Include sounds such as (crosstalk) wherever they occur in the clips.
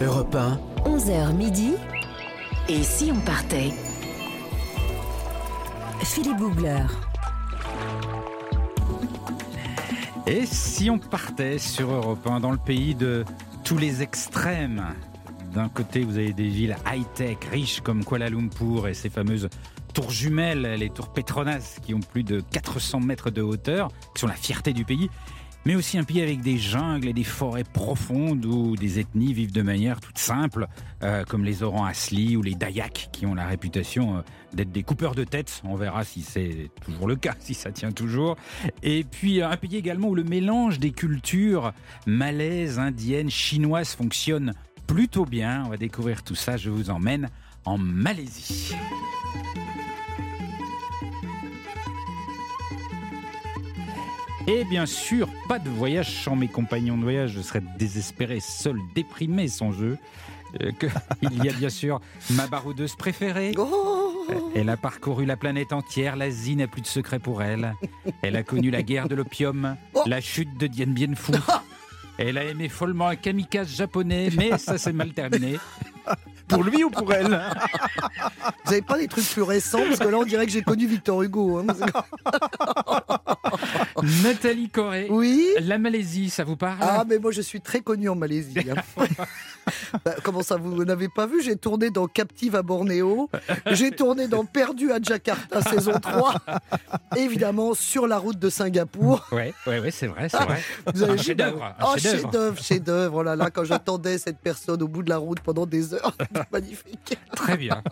Europe 1, 11h midi. Et si on partait? Philippe Googler. Et si on partait sur Europe 1 dans le pays de tous les extrêmes? D'un côté, vous avez des villes high-tech, riches comme Kuala Lumpur et ses fameuses tours jumelles, les tours Petronas, qui ont plus de 400 mètres de hauteur, qui sont la fierté du pays mais aussi un pays avec des jungles et des forêts profondes où des ethnies vivent de manière toute simple, euh, comme les Oran Asli ou les Dayaks, qui ont la réputation euh, d'être des coupeurs de tête. On verra si c'est toujours le cas, (laughs) si ça tient toujours. Et puis un pays également où le mélange des cultures malaises, indiennes, chinoises fonctionne plutôt bien. On va découvrir tout ça. Je vous emmène en Malaisie. Et bien sûr, pas de voyage sans mes compagnons de voyage. Je serais désespéré, seul, déprimé sans jeu. Euh, que, (laughs) il y a bien sûr ma baroudeuse préférée. Oh Elle a parcouru la planète entière. L'Asie n'a plus de secret pour elle. Elle a connu la guerre de l'opium, Oh. la chute de Dien Bien Phu. Elle a aimé follement un kamikaze japonais, mais ça s'est mal terminé. (laughs) Pour lui ou pour elle (laughs) Vous avez pas des trucs plus récents Parce que là, on dirait que j'ai connu Victor Hugo. hein. (laughs) Nathalie Corée, Oui la Malaisie, ça vous parle Ah, mais moi, je suis très connu en Malaisie. hein. (laughs) Bah, comment ça, vous n'avez pas vu? J'ai tourné dans Captive à Bornéo. J'ai tourné dans Perdu à Jakarta, saison 3. Évidemment, sur la route de Singapour. Ouais, ouais, ouais, c'est vrai, c'est vrai. Vous avez Un vu, chef-d'œuvre, bah, un Oh, chef-d'œuvre. chef-d'œuvre, chef-d'œuvre. Oh là là, quand j'attendais cette personne au bout de la route pendant des heures. Magnifique. Très bien.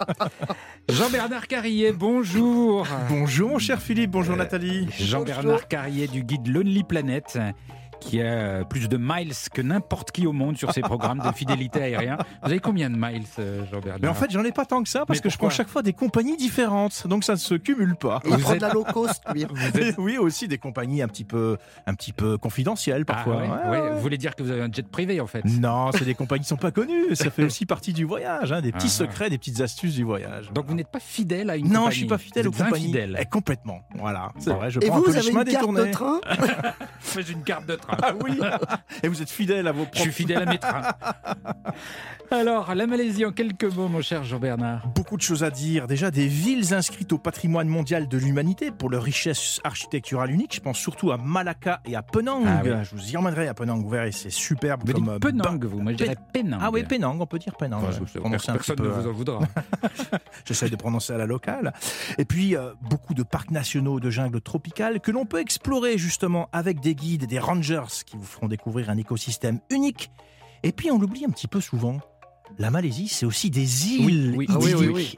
Jean-Bernard Carrier, bonjour. Bonjour mon cher Philippe, bonjour Nathalie. Jean-Bernard Carrier du guide Lonely Planet qui a plus de miles que n'importe qui au monde sur ses programmes de fidélité aérien. Vous avez combien de miles, euh, Jean-Bernard Mais en fait, j'en ai pas tant que ça parce Mais que je prends chaque fois des compagnies différentes, donc ça ne se cumule pas. Et il Vous prend êtes- de la low cost, lui. (laughs) êtes... Oui, aussi des compagnies un petit peu, un petit peu confidentielles Ah, parfois. ouais, Ouais, ouais. ouais. Vous voulez dire que vous avez un jet privé en fait Non, c'est des compagnies qui sont pas connues. Ça fait aussi partie du voyage, hein, des petits Ah. secrets, des petites astuces du voyage. Donc vous n'êtes pas fidèle à une non, compagnie je suis pas fidèle aux compagnies. Eh, complètement. Voilà, c'est vrai. Je Et prends vous, un peu vous avez chemins une carte de détournés. train (laughs) J'ai une carte de train. Ah oui. (laughs) Et vous êtes fidèle à vos Je propres suis fidèle à mes trains. (laughs) Alors, la Malaisie en quelques mots, mon cher Jean-Bernard. Beaucoup de choses à dire. Déjà, des villes inscrites au patrimoine mondial de l'humanité pour leur richesse architecturale unique. Je pense surtout à Malacca et à Penang. Ah oui. Je vous y emmènerai à Penang. Vous verrez, c'est superbe. Vous comme dites euh, Penang, ba- vous. Moi, je dirais Penang. Ah oui, Penang, on peut dire Penang. Je je- personne ne vous euh, en voudra. (laughs) J'essaie de prononcer à la locale. Et puis, euh, beaucoup de parcs nationaux de jungle tropicale que l'on peut explorer justement avec des guides et des rangers qui vous feront découvrir un écosystème unique. Et puis, on l'oublie un petit peu souvent. La Malaisie, c'est aussi des îles Oui, oui, Ah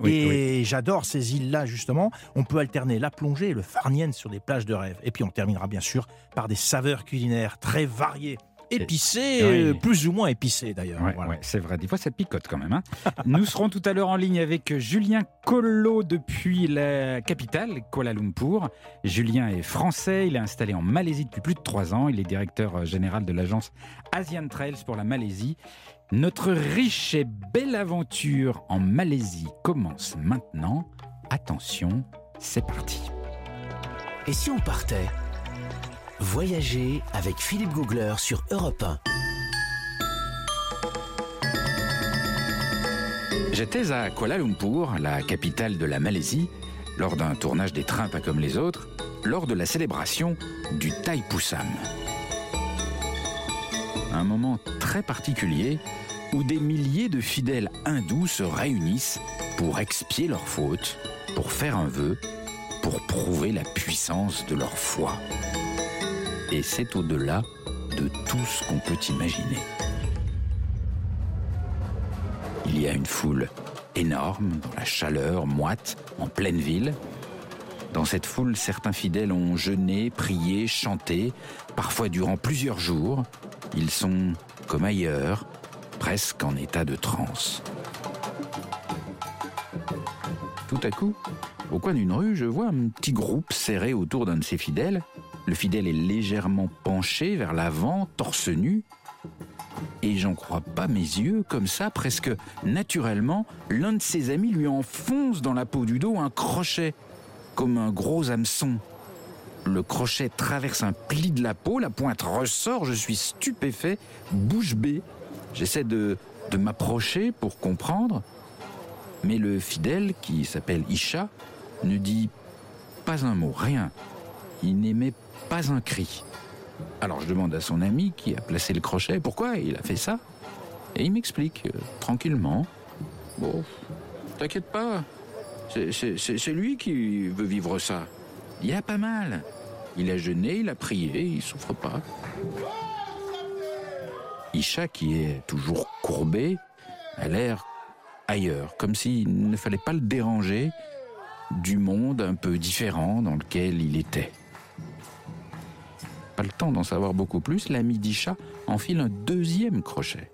oui, Et j'adore ces îles-là, justement. On peut alterner la plongée et le farniente sur des plages de rêve. Et puis, on terminera bien sûr par des saveurs culinaires très variées. Épicées, Oui. euh, plus ou moins épicées d'ailleurs. Ouais, Voilà. ouais, c'est vrai. Des fois, ça picote quand même. hein. (laughs) Nous serons tout à l'heure en ligne avec Julien Collot depuis la capitale, Kuala Lumpur. Julien est français. Il est installé en Malaisie depuis plus de trois ans. Il est directeur euh, général de l'agence Asian Trails pour la Malaisie. Notre riche et belle aventure en Malaisie commence maintenant. Attention, c'est parti. et si on partait Voyager avec Philippe Googler sur Europe 1. J'étais à Kuala Lumpur, la capitale de la Malaisie, lors d'un tournage des trains pas comme les autres, lors de la célébration du Thaipusam. Un moment très particulier où des milliers de fidèles hindous se réunissent pour expier leurs fautes, pour faire un vœu, pour prouver la puissance de leur foi. Et c'est au-delà de tout ce qu'on peut imaginer. Il y a une foule énorme, dans la chaleur, moite, en pleine ville. Dans cette foule, certains fidèles ont jeûné, prié, chanté, parfois durant plusieurs jours. Ils sont, comme ailleurs, presque en état de transe. Tout à coup, au coin d'une rue, je vois un petit groupe serré autour d'un de ses fidèles. Le fidèle est légèrement penché vers l'avant, torse nu. Et j'en crois pas mes yeux, comme ça, presque naturellement, l'un de ses amis lui enfonce dans la peau du dos un crochet, comme un gros hameçon. Le crochet traverse un pli de la peau, la pointe ressort, je suis stupéfait, bouche bée. J'essaie de de m'approcher pour comprendre, mais le fidèle, qui s'appelle Isha, ne dit pas un mot, rien. Il n'émet pas un cri. Alors je demande à son ami qui a placé le crochet pourquoi il a fait ça. Et il m'explique euh, tranquillement. Bon, t'inquiète pas, c'est- lui qui veut vivre ça. Il a pas mal. Il a jeûné, il a prié, il souffre pas. Isha, qui est toujours courbé, a l'air ailleurs, comme s'il ne fallait pas le déranger du monde un peu différent dans lequel il était. Pas le temps d'en savoir beaucoup plus, l'ami d'Isha enfile un deuxième crochet,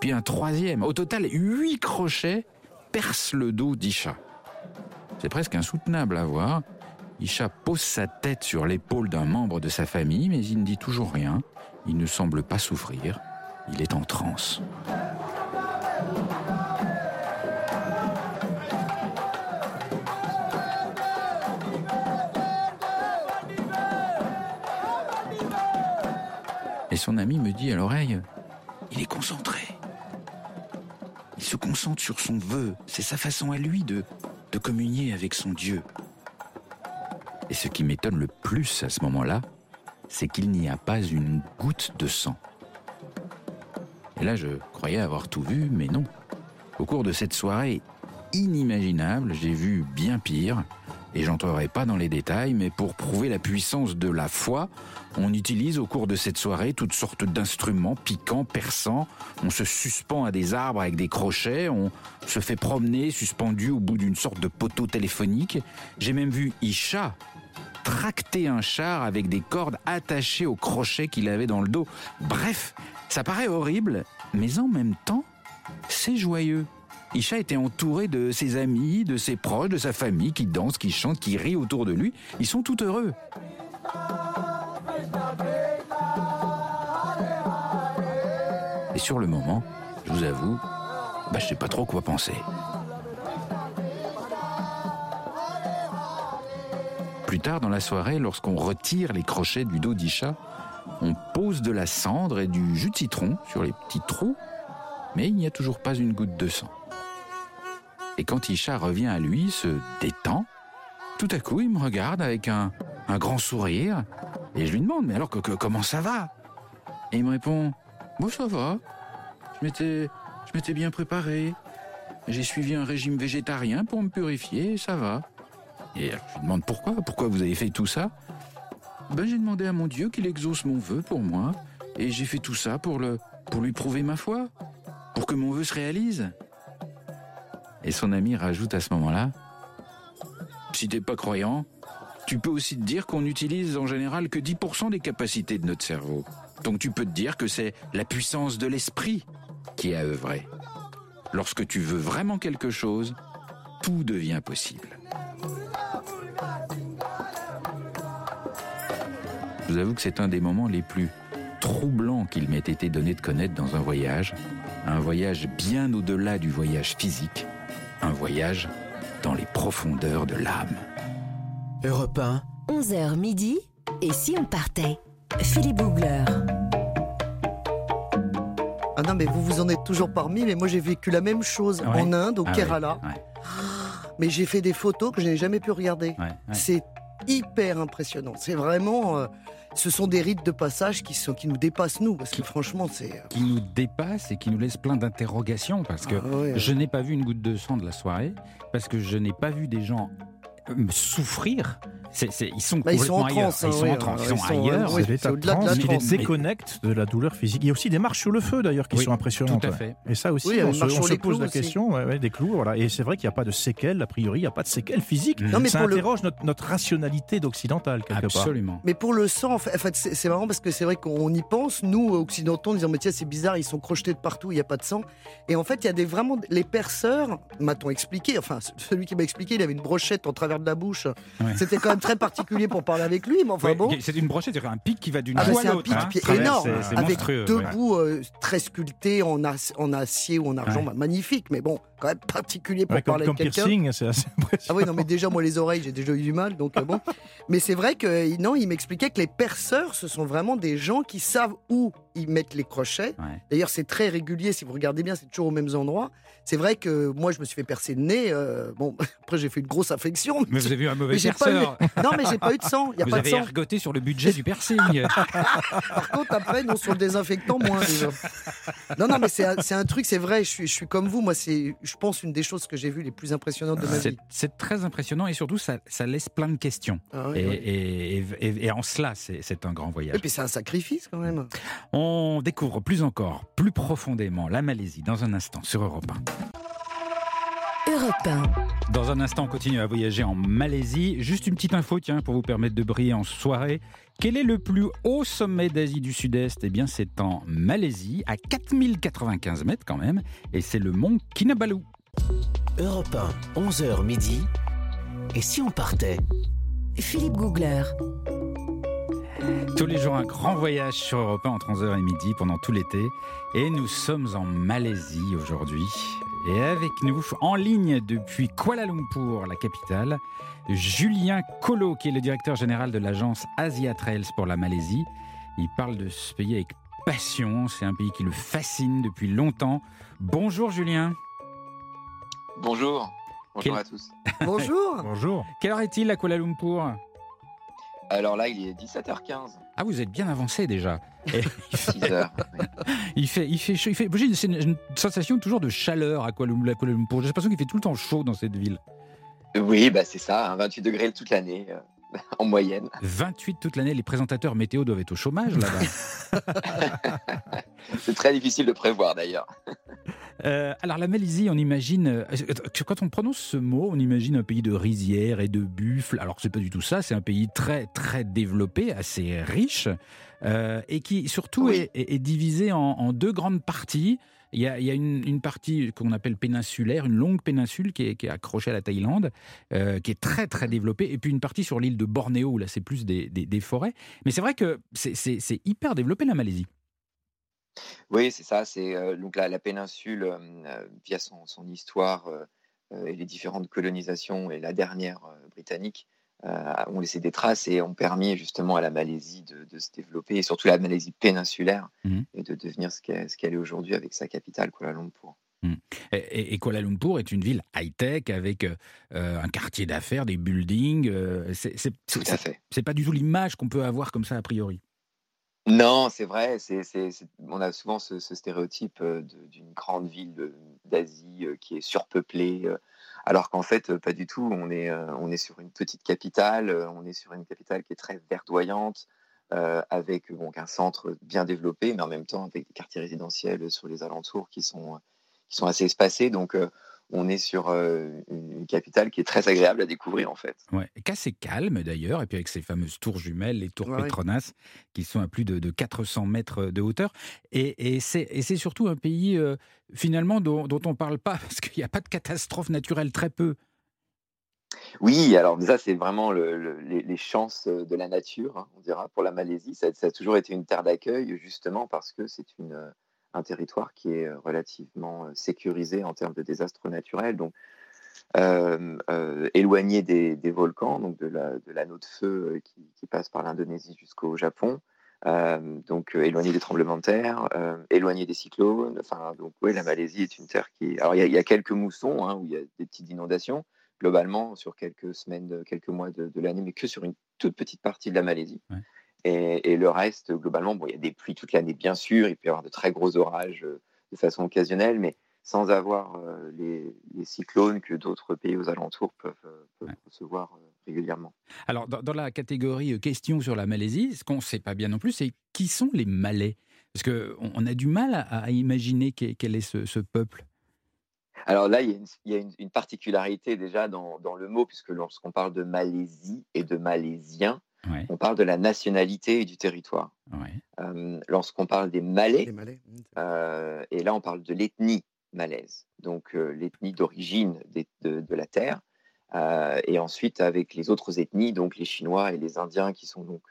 puis un troisième. Au total, huit crochets percent le dos d'Isha. C'est presque insoutenable à voir. Isha pose sa tête sur l'épaule d'un membre de sa famille, mais il ne dit toujours rien. Il ne semble pas souffrir. Il est en transe. Son ami me dit à l'oreille, il est concentré. Il se concentre sur son vœu. C'est sa façon à lui de, de communier avec son Dieu. Et ce qui m'étonne le plus à ce moment-là, c'est qu'il n'y a pas une goutte de sang. Et là, je croyais avoir tout vu, mais non. Au cours de cette soirée inimaginable, j'ai vu bien pire, et j'entrerai pas dans les détails, mais pour prouver la puissance de la foi, on utilise au cours de cette soirée toutes sortes d'instruments piquants, perçants. On se suspend à des arbres avec des crochets, on se fait promener suspendu au bout d'une sorte de poteau téléphonique. J'ai même vu Isha tracter un char avec des cordes attachées aux crochets qu'il avait dans le dos. Bref, ça paraît horrible, mais en même temps, c'est joyeux. Isha était entouré de ses amis, de ses proches, de sa famille qui dansent, qui chantent, qui rient autour de lui. Ils sont tout heureux. Et sur le moment, je vous avoue, bah, je sais pas trop quoi penser. Plus tard dans la soirée, lorsqu'on retire les crochets du dos d'Isha, on pose de la cendre et du jus de citron sur les petits trous, mais il n'y a toujours pas une goutte de sang. Et quand Isha revient à lui, se détend, tout à coup il me regarde avec un, grand sourire, et je lui demande, mais alors que, comment ça va? Et il me répond, bon ça va, je m'étais, je m'étais bien préparé, j'ai suivi un régime végétarien pour me purifier, et ça va. Et je lui demande pourquoi, pourquoi vous avez fait tout ça? Ben j'ai demandé à mon Dieu qu'il exauce mon vœu pour moi, et j'ai fait tout ça pour le, pour lui prouver ma foi, pour que mon vœu se réalise. Et son ami rajoute à ce moment-là, si t'es pas croyant, tu peux aussi te dire qu'on n'utilise en général que 10% des capacités de notre cerveau. Donc tu peux te dire que c'est la puissance de l'esprit qui a œuvré. Lorsque tu veux vraiment quelque chose, tout devient possible. Je vous avoue que c'est un des moments les plus troublants qu'il m'ait été donné de connaître dans un voyage. Un voyage bien au-delà du voyage physique. Un voyage dans les profondeurs de l'âme. Europe 1, 11h midi. Et si on partait? Philippe Googler. Ah non, mais vous vous en êtes toujours parmi, mais moi j'ai vécu la même chose Ouais. en Inde, au Ah ouais, Kerala. ouais, (gasps) Mais j'ai fait des photos que je n'ai jamais pu regarder. ouais, ouais. C'est hyper impressionnant. C'est vraiment. euh, ce sont des rites de passage qui, sont, qui nous dépassent, nous, parce que franchement, c'est. euh, Qui nous dépasse et qui nous laisse plein d'interrogations parce que ah ouais. je n'ai pas vu une goutte de sang de la soirée, parce que je n'ai pas vu des gens euh, souffrir. C'est- c'est- ils sont Bah, ils sont complètement en ailleurs. transe, hein, ils sont oui, en transe, euh, ils sont ils sont, ailleurs. C'est l'état c'est de au-delà de la transe qui les transe. déconnecte de la douleur physique. Il y a aussi des marches sur le feu d'ailleurs qui Oui, sont impressionnantes. Tout à ouais. fait. Et ça aussi, Oui, on se, on se les pose la aussi. question, ouais, ouais, des clous, voilà. Et c'est vrai qu'il n'y a pas de séquelles, a priori, il n'y a pas de séquelles physiques. Non, mais ça pour le- interroge notre, notre rationalité d'occidentale, quelque part. Absolument. Mais pour le sang, en fait, c'est c'est marrant parce que c'est vrai qu'on y pense, nous, occidentaux, en disant, mais tiens, c'est bizarre, ils sont crochetés de partout, il n'y a pas de sang. Et en fait, il y a des, vraiment les perceurs, m'a-t-on expliqué, enfin, celui qui m'a expliqué, il avait une brochette en travers de la bouche. Ouais. C'était quand même très particulier pour parler avec lui, mais enfin bon. C'est une brochette, c'est un pic qui va d'une Ah, bah, à c'est un pic hein. énorme, c'est- avec deux ouais. bouts euh, très sculptés en, ac- en acier ou en argent, Ouais. bah, magnifique, mais bon, quand même particulier pour Ouais, parler comme avec quelqu'un. piercing, c'est assez impressionnant. Ah oui, non, mais déjà, moi, les oreilles, j'ai déjà eu du mal, donc euh, bon. Mais c'est vrai que, non, il m'expliquait que les perceurs, ce sont vraiment des gens qui savent où ils mettent les crochets. D'ailleurs, c'est très régulier, si vous regardez bien, c'est toujours aux mêmes endroits. C'est vrai que moi, je me suis fait percer le nez. euh, bon, (laughs) après, j'ai fait une grosse infection. Mais vous avez eu un mauvais Mais pas eu... Non, mais j'ai pas eu de sang. Il n'y a Vous pas de avez sang. ergoté sur le budget du piercing. Par contre, après, non, sur le désinfectant, moins déjà. Non, non, mais c'est un, truc, c'est vrai, je suis, je suis comme vous. Moi, c'est, je pense, une des choses que j'ai vues les plus impressionnantes de ma vie. c'est très impressionnant et surtout, ça, ça laisse plein de questions. Ah Et, et- et- et en cela, c'est c'est un grand voyage. Et puis, c'est un sacrifice quand même. On découvre plus encore, plus profondément, la Malaisie dans un instant sur Europe 1. Europe 1. Dans un instant, on continue à voyager en Malaisie. Juste une petite info, tiens, pour vous permettre de briller en soirée. Quel est le plus haut sommet d'Asie du Sud-Est? Eh bien, c'est en Malaisie, à 4095 mètres quand même, et c'est le mont Kinabalu. Europe 1, 11h midi. Et si on partait? Philippe Googler. Tous les jours, un grand voyage sur Europe 1 entre 11h et midi pendant tout l'été. Et nous sommes en Malaisie aujourd'hui. Et avec nous, en ligne depuis Kuala Lumpur, la capitale, Julien Colo, qui est le directeur général de l'agence Asia Trails pour la Malaisie. Il parle de ce pays avec passion. C'est un pays qui le fascine depuis longtemps. Bonjour Julien. Bonjour. Bonjour Quel- à tous. (laughs) Bonjour. Bonjour. Quelle heure est-il à Kuala Lumpur? Alors là, il est 17h15, Ah, vous êtes bien avancé déjà. Et (laughs) 6h. Il fait, il fait chaud. Il fait, j'ai une, c'est une- une sensation toujours de chaleur à Kuala Lumpur. J'ai l'impression qu'il fait tout le temps chaud dans cette ville. oui, bah c'est ça, hein, 28 degrés toute l'année, euh, (laughs) en moyenne. 28 toute l'année. Les présentateurs météo doivent être au chômage là-bas. (laughs) (laughs) C'est très difficile de prévoir d'ailleurs. Euh, alors la Malaisie, on imagine. euh, Quand on prononce ce mot, on imagine un pays de rizières et de buffles? Alors c'est pas du tout ça. C'est un pays très très développé, assez riche, euh, et qui surtout Oui. est, est- est divisé en, en deux grandes parties. Il y a, une, partie qu'on appelle péninsulaire, une longue péninsule qui est, accrochée à la Thaïlande, euh, qui est très très développée, et puis une partie sur l'île de Bornéo où là c'est plus des, forêts. Mais c'est vrai que c'est- hyper développé la Malaisie. Oui, c'est ça, c'est euh, donc la, péninsule, euh, via son, histoire et les différentes colonisations, et la dernière britannique, ont laissé des traces et ont permis justement à la Malaisie de, de se développer, et surtout la Malaisie péninsulaire, Mhm. et de devenir ce qu'elle est aujourd'hui avec sa capitale, Kuala Lumpur. Et, et- Kuala Lumpur est une ville high-tech avec euh, euh, un quartier d'affaires, des buildings. euh, c'est- pas du tout l'image qu'on peut avoir comme ça a priori. Non, c'est vrai. On a souvent ce, ce stéréotype euh, d'une grande ville d'Asie euh, qui est surpeuplée, euh, alors qu'en fait, euh, pas du tout. On est, euh, on est sur une petite capitale, euh, on est sur une capitale qui est très verdoyante, avec donc un centre bien développé, mais en même temps avec des quartiers résidentiels sur les alentours qui sont, qui sont assez espacés. Donc, on est sur euh, une, capitale qui est très agréable à découvrir, en fait. Ouais. Et Qu'assez calme d'ailleurs, et puis avec ces fameuses tours jumelles, les tours Ouais. Petronas, qui sont à plus de, de 400 mètres de hauteur. Et, et c'est surtout un pays euh, finalement dont, dont on ne parle pas, (laughs) parce qu'il n'y a pas de catastrophe naturelle, très peu. Oui, alors ça, c'est vraiment le- le- les, les chances de la nature, hein, on dira, pour la Malaisie. Ça, ça a toujours été une terre d'accueil, justement parce que c'est une, euh, un territoire qui est euh, relativement euh, sécurisé en termes de désastres naturels. Donc, euh, éloigné des, volcans, donc de la- de l'anneau de feu qui, passe par l'Indonésie jusqu'au Japon. Donc, éloigné des tremblements de terre, éloigné des cyclones. Enfin, donc, oui, la Malaisie est une terre qui. Alors, il y, a- quelques moussons hein, où il y a des petites inondations globalement sur quelques semaines, quelques mois de, l'année, mais que sur une toute petite partie de la Malaisie. Et, et le reste, globalement, bon, il y a des pluies toute l'année, bien sûr, il peut y avoir de très gros orages euh, de façon occasionnelle, mais sans avoir euh, les, les cyclones que d'autres pays aux alentours peuvent, euh, peuvent Ouais. recevoir euh, régulièrement. Alors, dans, dans la catégorie questions sur la Malaisie, ce qu'on ne sait pas bien non plus, c'est qui sont les Malais? Parce qu'on on a du mal à, à imaginer quel, quel est ce, ce peuple. Alors là, il y a une, il y a une- une particularité déjà dans, dans le mot, puisque lorsqu'on parle de Malaisie et de Malaisiens, Ouais, on parle de la nationalité et du territoire. ouais. Euh, lorsqu'on parle des Malais. Mmh, Euh, et là, on parle de l'ethnie malaise, donc euh, l'ethnie d'origine de la Terre. et ensuite avec les autres ethnies, donc les Chinois et les Indiens, qui sont donc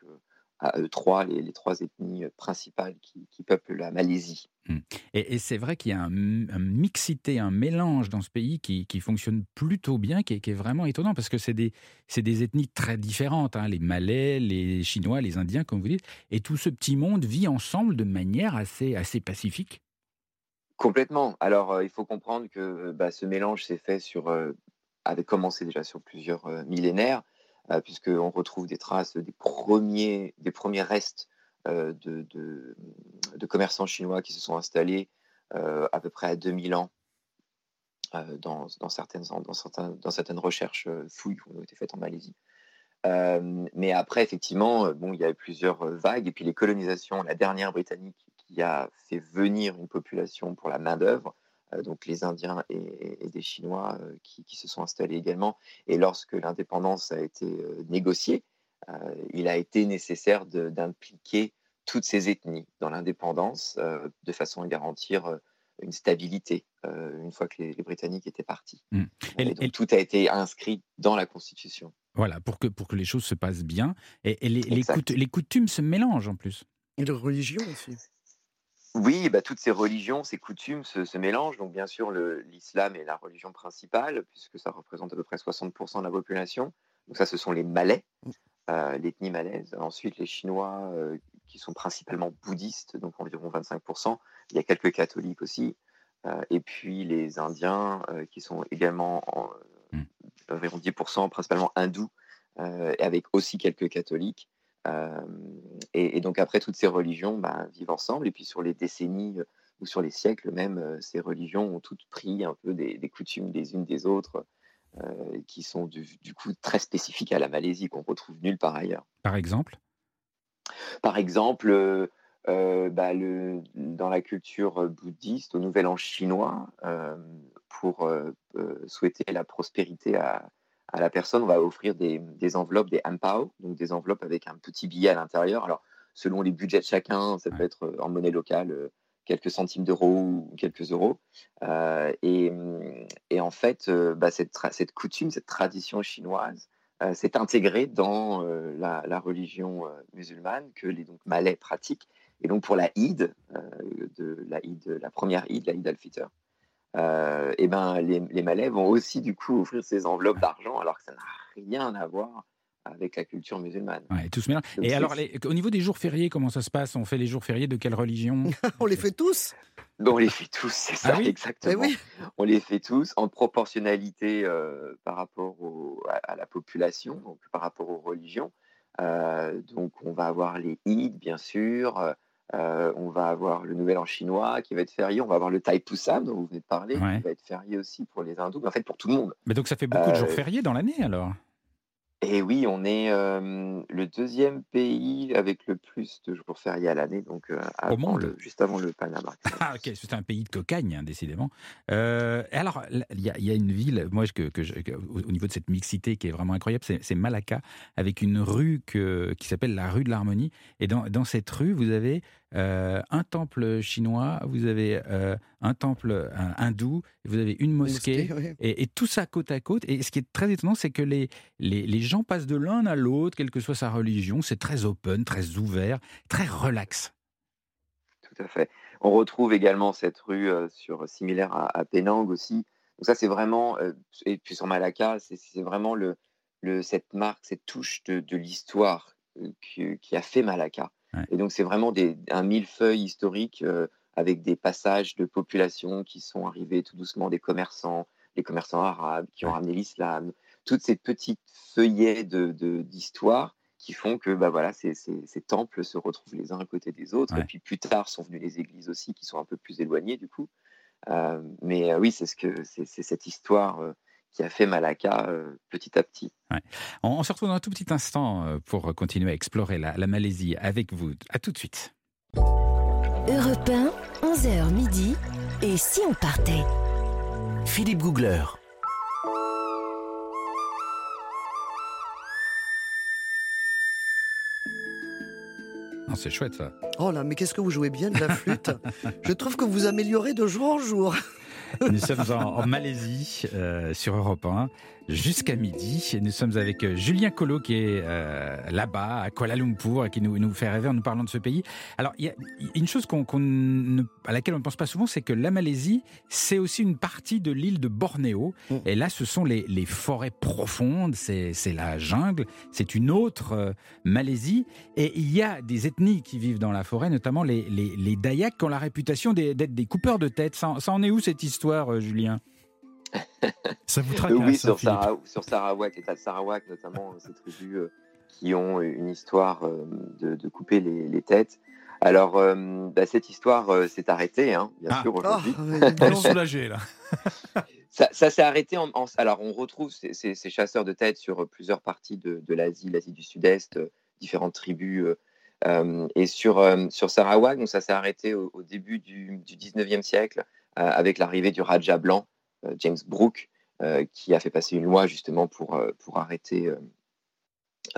à eux trois, les, trois ethnies principales qui, peuplent la Malaisie. Mmh. Et, c'est vrai qu'il y a un, mixité, un mélange dans ce pays qui, fonctionne plutôt bien, qui est, vraiment étonnant, parce que c'est des, des ethnies très différentes, hein, les Malais, les Chinois, les Indiens, comme vous dites, et tout ce petit monde vit ensemble de manière assez, assez pacifique. Complètement. Alors, euh, il faut comprendre que bah, ce mélange s'est fait sur, euh, avait commencé déjà sur plusieurs euh, millénaires, puisqu'on retrouve des traces des premiers, des premiers restes de, de, commerçants chinois qui se sont installés à peu près à 2000 ans dans, dans, certaines, dans, certains, dans certaines recherches fouilles qui ont été faites en Malaisie. mais après, effectivement, bon, il y a eu plusieurs vagues, et puis les colonisations, la dernière britannique qui a fait venir une population pour la main-d'œuvre, euh, donc les Indiens et, des Chinois euh, qui, se sont installés également. Et lorsque l'indépendance a été euh, négociée, il a été nécessaire d'impliquer toutes ces ethnies dans l'indépendance de façon à garantir une stabilité une fois que les, Britanniques étaient partis. Mmh. Et, donc, tout a été inscrit dans la Constitution. Voilà, pour que, pour que les choses se passent bien. Et, les, les, coutumes se mélangent en plus. Et de religion aussi. Oui, bah, toutes ces religions, ces coutumes se, mélangent. Donc, bien sûr, l'islam est la religion principale, puisque ça représente à peu près 60% de la population. Donc, ça, ce sont les Malais, mmh. euh, l'ethnie malaise. Ensuite, les Chinois, euh, qui sont principalement bouddhistes, donc environ 25%. Il y a quelques catholiques aussi. Euh, et puis, les Indiens, qui sont également mmh. environ 10%, principalement hindous, avec aussi quelques catholiques. Et, donc après, toutes ces religions bah, vivent ensemble. Et puis sur les décennies ou sur les siècles même, ces religions ont toutes pris un peu des, coutumes des unes des autres. qui sont du, coup très spécifiques à la Malaisie, qu'on retrouve nulle part ailleurs. Par exemple? Par exemple, bah, le, dans la culture bouddhiste, au Nouvel An chinois, pour souhaiter la prospérité à, à la personne, on va offrir des, enveloppes, des ampao, donc des enveloppes avec un petit billet à l'intérieur. Alors, selon les budgets de chacun, ça peut être euh, en monnaie locale, euh, quelques centimes d'euros ou quelques euros. Euh, et, en fait, bah, cette, cette, coutume, cette tradition chinoise s'est intégrée dans la, religion musulmane que les donc, Malais pratiquent. Et donc, pour la Eid, de, la, la première Eid, la Eid al-Fitr, euh, et ben les, les, Malais vont aussi du coup offrir ces enveloppes d'argent alors que ça n'a rien à voir avec la culture musulmane. Ouais, tout se Et alors, au niveau des jours fériés, comment ça se passe? On fait les jours fériés de quelle religion? (laughs) On les fait tous On les fait tous, c'est ça, ah exactement. Eh oui. On les fait tous en proportionnalité euh, par rapport à, la population, donc par rapport aux religions. Euh, donc, on va avoir les Eid, bien sûr. Euh, on va avoir le Nouvel An chinois qui va être férié. On va avoir le Thaipusam dont vous venez de parler, qui va être férié aussi pour les hindous, mais en fait pour tout le monde. Mais donc ça fait beaucoup de jours euh, fériés dans l'année alors? Et oui, on est euh, le deuxième pays avec le plus de jours fériés à l'année, donc Au monde. juste avant le Panama. (laughs) Ah ok, c'est un pays de cocagne, hein, décidément. alors, il y, a une ville, moi, que, au niveau de cette mixité qui est vraiment incroyable, c'est Malacca, avec une rue qui s'appelle la rue de l'Harmonie. Et dans, dans, cette rue, vous avez euh, un temple chinois, vous avez euh, un temple hindou, vous avez une mosquée, et, tout ça côte à côte. Et ce qui est très étonnant, c'est que les, les, gens passent de l'un à l'autre, quelle que soit sa religion. C'est très open, très ouvert, très relax. Tout à fait. On retrouve également cette rue euh, sur, similaire à, Penang aussi. Donc ça, c'est vraiment, et puis sur Malacca, c'est vraiment le, le, cette marque, cette touche de, de l'histoire qui, qui, a fait Malacca. Et donc, c'est vraiment des, un millefeuille historique euh, avec des passages de populations qui sont arrivés tout doucement, des commerçants, les commerçants arabes qui ont ramené l'islam, toutes ces petites feuillets d'histoire de, qui font que bah, voilà, ces, ces, temples se retrouvent les uns à côté des autres. Et puis plus tard sont venues les églises aussi, qui sont un peu plus éloignées du coup. Euh, mais euh, oui, c'est ce que c'est cette histoire qui a fait Malacca euh, petit à petit. On, se retrouve dans un tout petit instant euh, pour continuer à explorer la, Malaisie avec vous. À tout de suite. Europe 1, 11h midi. Et si on partait? Philippe Googler. c'est chouette ça. Oh là, mais qu'est-ce que vous jouez bien de la flûte? (laughs) Je trouve que vous améliorez de jour en jour. Nous sommes en, en Malaisie euh, sur Europe 1 jusqu'à midi. Et nous sommes avec euh, Julien Collot qui est euh, là-bas à Kuala Lumpur et qui nous, nous fait rêver en nous parlant de ce pays. Alors, il y a une chose qu'on, qu'on ne- à laquelle on ne pense pas souvent, c'est que la Malaisie, c'est aussi une partie de l'île de Bornéo. Mm. Et là, ce sont les, les forêts profondes, c'est, c'est la jungle, c'est une autre euh, Malaisie. Et il y a des ethnies qui vivent dans la forêt, notamment les, les, les Dayaks qui ont la réputation d'être des coupeurs de tête. Ça en est où cette histoire, euh, Julien (laughs) Ça vous Euh, tracasse, oui, hein, sur, Sarah, sur Sarawak, l'État de Sarawak notamment, euh, ces tribus euh, qui ont une histoire euh, de, de couper les, les têtes. Alors, euh, bah, cette histoire euh, s'est arrêtée, hein, bien Ah. sûr, Ah, aujourd'hui. donc. (laughs) soulagé là. Ça, ça s'est arrêté en, en- Alors, on retrouve ces, ces- ces chasseurs de têtes sur euh, plusieurs parties de, de l'Asie, l'Asie du Sud-Est, euh, différentes tribus. euh, euh, et sur, euh, sur Sarawak, donc ça s'est arrêté au, au début du, du 19e siècle euh, avec l'arrivée du Raja blanc, euh, James Brooke, euh, qui a fait passer une loi justement pour, euh, pour arrêter euh,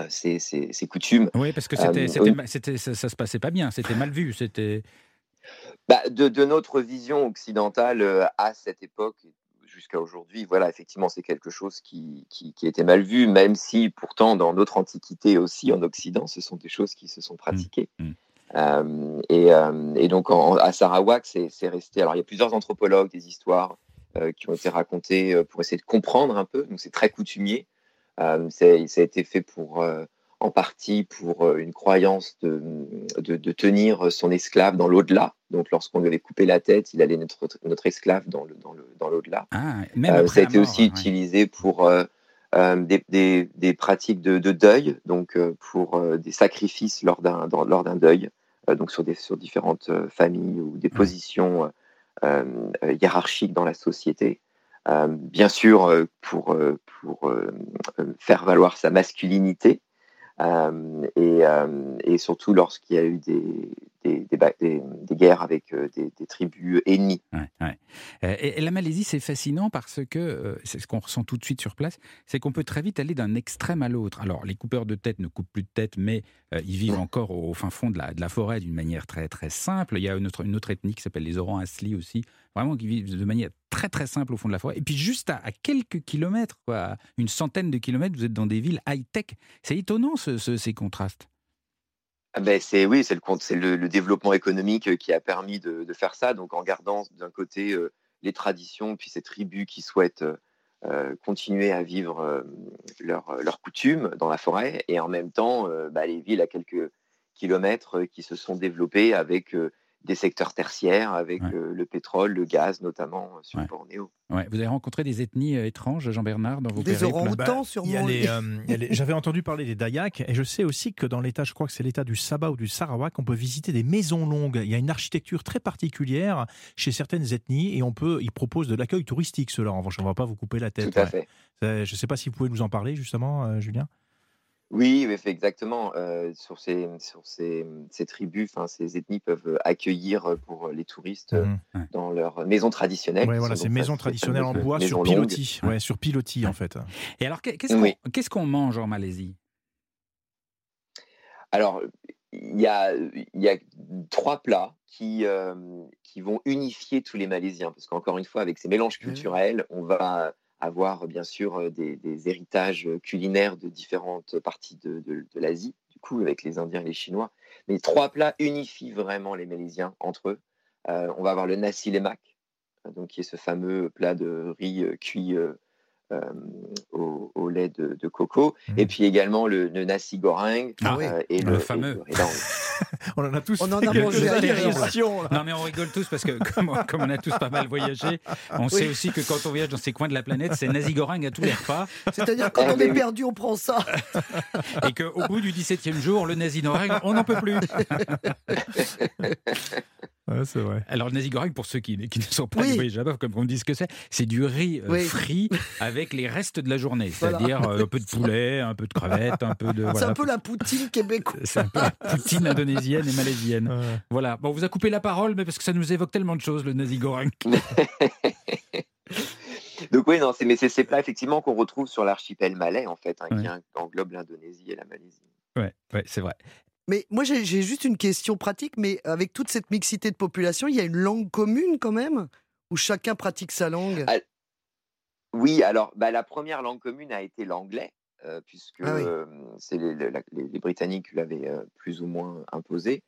euh, ces, ces- ces coutumes. Oui, parce que c'était, Euh, c'était ça, ça se passait pas bien, c'était mal vu. C'était... Bah, de, de notre vision occidentale euh, à cette époque jusqu'à aujourd'hui, voilà, effectivement, c'est quelque chose qui, qui, qui était mal vu, même si pourtant dans notre antiquité aussi, en Occident, ce sont des choses qui se sont pratiquées. Mm. Euh, et, euh, et donc en- à Sarawak, c'est resté. Alors il y a plusieurs anthropologues, des histoires euh, qui ont été racontées euh, pour essayer de comprendre un peu. Donc c'est très coutumier. Euh, ça a été fait pour euh, en partie pour euh, une croyance de, de, de tenir son esclave dans l'au-delà. Donc, lorsqu'on lui avait coupé la tête, il allait notre, notre esclave dans le- dans le- dans l'au-delà. Ah, Euh, ça a été mort, aussi ouais. utilisé pour euh, euh, des, des- des pratiques de, de deuil, donc euh, pour euh, des sacrifices lors d'un lors d'un deuil, euh, donc sur, des, sur différentes euh, familles ou des positions euh, euh, hiérarchiques dans la société. Euh, bien sûr, euh, pour, euh, pour euh, euh, faire valoir sa masculinité, euh, et, euh, et surtout lorsqu'il y a eu des, des, guerres avec euh, des, tribus ennemies. Ouais, ouais. Euh, Et, et la Malaisie, c'est fascinant parce que euh, c'est ce qu'on ressent tout de suite sur place, c'est qu'on peut très vite aller d'un extrême à l'autre. Alors, les coupeurs de tête ne coupent plus de tête, mais euh, ils vivent encore au, au fin fond de la, de la forêt d'une manière très très simple. Il y a une autre, une autre ethnie qui s'appelle les Orang Asli aussi, vraiment qui vivent de manière très très simple au fond de la forêt. Et puis juste à, quelques kilomètres, une centaine de kilomètres, vous êtes dans des villes high-tech. C'est étonnant ce- ce- ces contrastes. Ah ben c'est oui, c'est le, développement économique euh, qui a permis de, faire ça. Donc en gardant d'un côté euh, les traditions, puis ces tribus qui souhaitent euh, continuer à vivre leurs coutumes dans la forêt, et en même temps bah, les villes à quelques kilomètres qui se sont développées avec des secteurs tertiaires, avec Ouais. euh, le pétrole, le gaz notamment euh, sur Ouais. Bornéo. Ouais, vous avez rencontré des ethnies euh, étranges, Jean-Bernard, dans vos Des périples? Orang-outans, Bah, sûrement. euh, J'avais entendu parler des Dayaks et je sais aussi que dans l'état, je crois que c'est l'état du Sabah ou du Sarawak, on peut visiter des maisons longues. Il y a une architecture très particulière chez certaines ethnies et on peut, ils proposent de l'accueil touristique, ceux-là. En revanche, on ne va pas vous couper la tête. Tout à ouais. fait. Je ne sais pas si vous pouvez nous en parler justement, euh, Julien? Oui, exactement. Euh, sur ces, sur ces, ces tribus, ces ethnies peuvent accueillir pour les touristes Mhm. dans leurs maisons traditionnelles. Ouais, voilà, donc maisons ces traditionnelles en bois sur pilotis. Ouais, sur pilotis en fait. Et alors, qu'est- qu'est-ce qu'on Oui. mange en Malaisie? Alors, il y a, il y a trois plats qui, euh, qui vont unifier tous les Malaisiens, parce qu'encore une fois, avec ces mélanges culturels, on va avoir bien sûr euh, des, héritages culinaires de différentes parties de, l'Asie, du coup, avec les Indiens et les Chinois. Mais trois plats unifient vraiment les Malaisiens entre eux. Euh, on va avoir le nasi lemak, euh, donc qui est ce fameux plat de riz euh, cuit euh, au, au lait de, de coco, et puis également le, le nasi goreng Ah oui. euh, et le le, et fameux. le. (laughs) On en a tous On en a mangé là. Non, mais on rigole tous parce que (laughs) comme, comme on a tous pas mal voyagé, on sait aussi que quand on voyage dans ces coins de la planète, c'est nazi goreng à tous les repas C'est-à-dire quand Ah, on est perdu, on prend ça. et qu'au bout du 17e jour, le nazi goreng, on n'en peut plus. (laughs) Ouais, c'est vrai. Alors, le nazi goreng, pour ceux qui, qui ne sont pas Oui. voyageurs, comme on dit ce que c'est, c'est du riz euh, Oui. frit (laughs) avec les restes de la journée, c'est-à-dire euh, un peu de poulet, un peu de crevettes, un peu de. C'est un peu la poutine québécoise. C'est un peu la poutine indonésienne et malaisienne. Ouais. Voilà. Bon, on vous a coupé la parole, mais parce que ça nous évoque tellement de choses, le nazi goreng. (laughs) Donc oui, non, c'est mais c'est ces plats effectivement qu'on retrouve sur l'archipel malais en fait, hein, Ouais. qui en- englobe l'Indonésie et la Malaisie. Ouais, ouais c'est vrai. Mais moi, j'ai juste une question pratique. Mais avec toute cette mixité de population, il y a une langue commune quand même? Où chacun pratique sa langue? Ah, Oui, alors bah, la première langue commune a été l'anglais, euh, puisque Ah oui. euh, c'est les, les- les- les Britanniques qui l'avaient euh, plus ou moins imposé.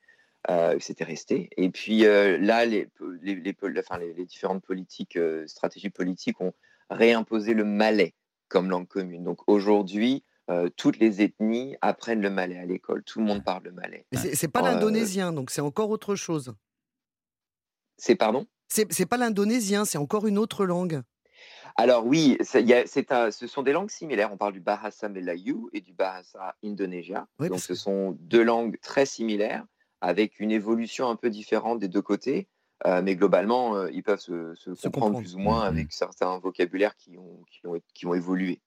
C'était resté. Et puis là, les, les, enfin, différentes politiques, stratégies politiques ont réimposé le malais comme langue commune. Donc aujourd'hui, euh, toutes les ethnies apprennent le malais à l'école. Tout le monde parle le malais. Mais c'est- pas Euh, l'indonésien, donc c'est encore autre chose. C'est pardon? C'est pas l'indonésien, c'est encore une autre langue. Alors oui, y a- un- ce sont des langues similaires. On parle du Bahasa Melayu et du Bahasa Indonesia. Oui, Donc ce sont deux langues très similaires avec une évolution un peu différente des deux côtés. Euh, mais globalement, euh, ils peuvent se, se Se comprendre comprendre. plus ou moins Mhm. avec certains vocabulaires qui ont, qui ont, qui ont évolué.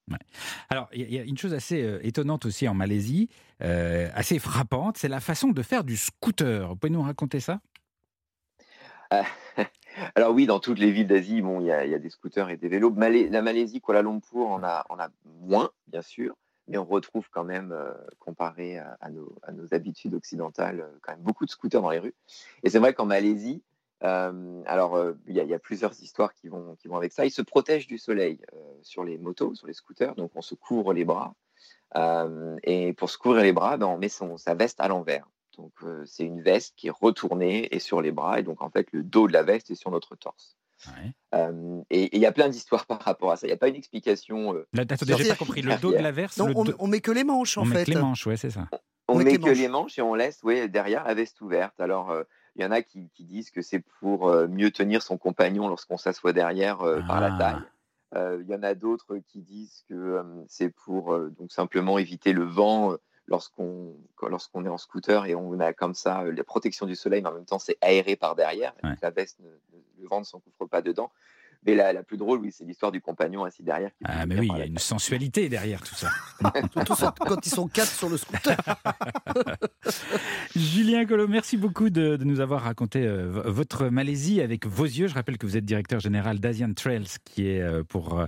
Alors, il y a- y, une chose assez euh, étonnante aussi en Malaisie, assez frappante, c'est la façon de faire du scooter. Vous pouvez nous raconter ça? (laughs) Alors oui, dans toutes les villes d'Asie, bon, il y, a, il y a des scooters et des vélos. Malais- la Malaisie, Kuala Lumpur, on a, on a moins, bien sûr, mais on retrouve quand même, euh, comparé à, à nos, à nos habitudes occidentales, quand même beaucoup de scooters dans les rues. Et c'est vrai qu'en Malaisie, euh, alors euh, il y, a- il y a plusieurs histoires qui vont, qui vont avec ça. Ils se protègent du soleil euh, sur les motos, sur les scooters, donc on se couvre les bras. Euh, et pour se couvrir les bras, ben, on met son, sa veste à l'envers. Donc euh, c'est une veste qui est retournée et sur les bras, et donc en fait le dos de la veste est sur notre torse. Ouais. Euh, et il y a plein d'histoires par rapport à ça. Il n'y a pas une explication. euh, Là, attendez, j'ai pas compris. Le dos de la verse, Non, le on, on met que les manches en on met fait. que les manches, ouais, c'est ça. on met met que manches. les manches et on laisse ouais, derrière la veste ouverte. Alors euh, il y en a qui, qui disent que c'est pour euh, mieux tenir son compagnon lorsqu'on s'assoit derrière euh, par la Ah. taille. Euh, Il y en a d'autres qui disent que c'est pour donc simplement éviter le vent lorsqu'on est en scooter et on a comme ça la protection du soleil, mais en même temps c'est aéré par derrière. Ouais. Donc la veste, ne- ne- le vent ne s'engouffre pas dedans. Mais la, la plus drôle, oui, c'est l'histoire du compagnon assis derrière. qui Ah, mais oui, il y a une sensualité derrière tout ça. (laughs) Surtout sur- quand ils sont quatre sur le scooter. (laughs) Julien Collot, merci beaucoup de, de nous avoir raconté euh, votre Malaisie avec vos yeux. Je rappelle que vous êtes directeur général d'Asian Trails, qui est euh, pour, euh,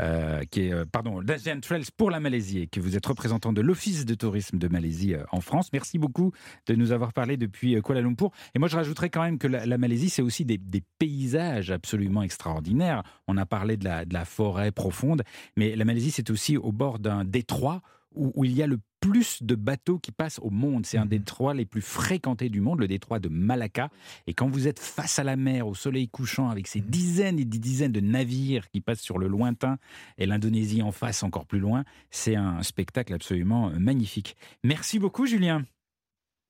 euh, qui est, euh, pardon, d'Asian Trails pour la Malaisie et que vous êtes représentant de l'Office de tourisme de Malaisie euh, en France. Merci beaucoup de nous avoir parlé depuis euh, Kuala Lumpur. Et moi, je rajouterais quand même que la, la Malaisie, c'est aussi des, des paysages absolument extraordinaires. On a parlé de la, de la forêt profonde, mais la Malaisie, c'est aussi au bord d'un détroit où, où il y a le plus de bateaux qui passent au monde. C'est un des détroits les plus fréquentés du monde, le détroit de Malacca. Et quand vous êtes face à la mer, au soleil couchant, avec ces dizaines et des dizaines de navires qui passent sur le lointain, et l'Indonésie en face encore plus loin, c'est un spectacle absolument euh, magnifique. Merci beaucoup, Julien.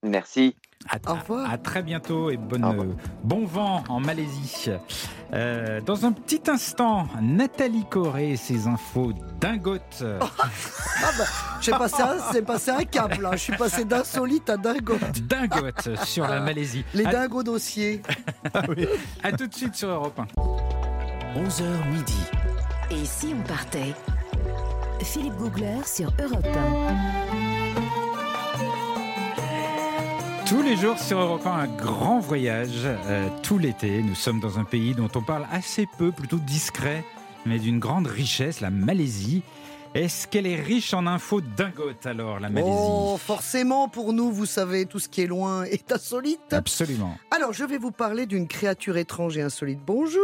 Merci. À, Au revoir. à très bientôt et bonne, euh, bon vent en Malaisie. Euh, dans un petit instant, Nathalie Corée et ses infos dingotes. (laughs) Ah bah, j'ai passé passé un cap là. Je suis passé d'insolite à dingo. Dingotes sur la Malaisie. Les dingos dossiers. (laughs) À tout de suite sur Europe 1. 11h midi. Et si on partait? Philippe Googler sur Europe 1. Tous les jours sur Europe 1, un grand voyage. euh, tout l'été, nous sommes dans un pays dont on parle assez peu, plutôt discret, mais d'une grande richesse, la Malaisie. Est-ce qu'elle est riche en infos dingotes alors, la Malaisie? Oh, forcément pour nous, vous savez, tout ce qui est loin est insolite. Absolument. Alors, je vais vous parler d'une créature étrange et insolite. Bonjour.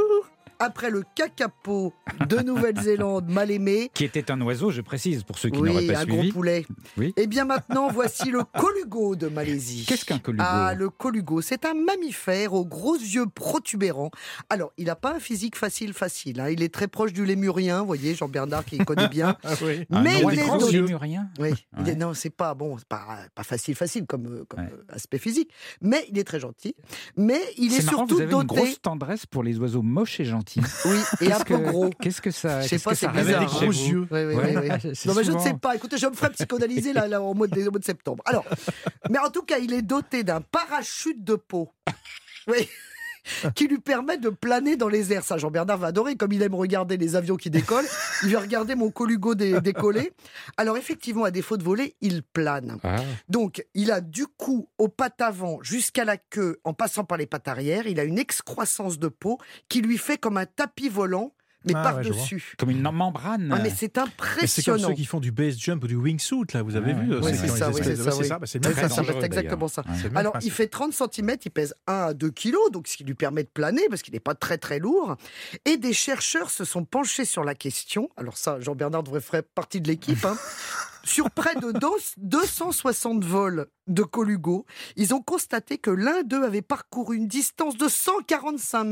Après le kakapo de Nouvelle-Zélande, mal aimé, (laughs) Qui était un oiseau, je précise, pour ceux qui n'auraient oui, pas un suivi. gros poulet. Oui. Et bien maintenant, voici le colugo de Malaisie. Qu'est-ce qu'un colugo? Ah, le colugo, c'est un mammifère aux gros yeux protubérants. Alors, il n'a pas un physique facile, facile. hein. Il est très proche du lémurien, vous voyez, Jean-Bernard qui connaît bien. (laughs) Un Mais nom il est gros doté- lémurien Oui, est- Ouais. non, c'est pas bon, c'est pas, pas facile, facile comme, euh, comme Ouais. euh, aspect physique, mais il est très gentil. Mais il est, C'est marrant, surtout vous avez une doté, grosse tendresse pour les oiseaux moches et gentils. Oui, et un Qu'est-ce peu que- gros. Qu'est-ce que ça, Je sais pas, c'est bizarre, chez hein. vous Oui, oui, Ouais, oui, oui. c'est Non, mais je ne sais pas. Écoutez, je me ferai psychanalyser là, là, au, mois de, au mois de septembre. Alors, mais en tout cas, il est doté d'un parachute de peau. Oui. (laughs) qui lui permet de planer dans les airs. Ça, Jean-Bernard va adorer. Comme il aime regarder les avions qui décollent, (laughs) il va regarder mon colugo dé- décoller. Alors, effectivement, à défaut de voler, il plane. Ah. Donc, il a du cou aux pattes avant jusqu'à la queue, en passant par les pattes arrière. Il a une excroissance de peau qui lui fait comme un tapis volant, mais Ah, ouais, par-dessus. Comme une membrane. Ah, mais c'est Mais c'est comme impressionnant. ceux qui font du base jump ou du wingsuit, là, vous avez vu ouais. c'est ça, oui, c'est ça, oui. exactement ça. Ouais. Alors, il fait 30 cm, il pèse 1 à 2 kg, donc ce qui lui permet de planer, parce qu'il n'est pas très très lourd. Et des chercheurs se sont penchés sur la question. Alors ça, Jean-Bernard devrait faire partie de l'équipe. hein. (laughs) Sur près de dos- 260 vols de Colugo, ils ont constaté que l'un d'eux avait parcouru une distance de 145 Ah ouais,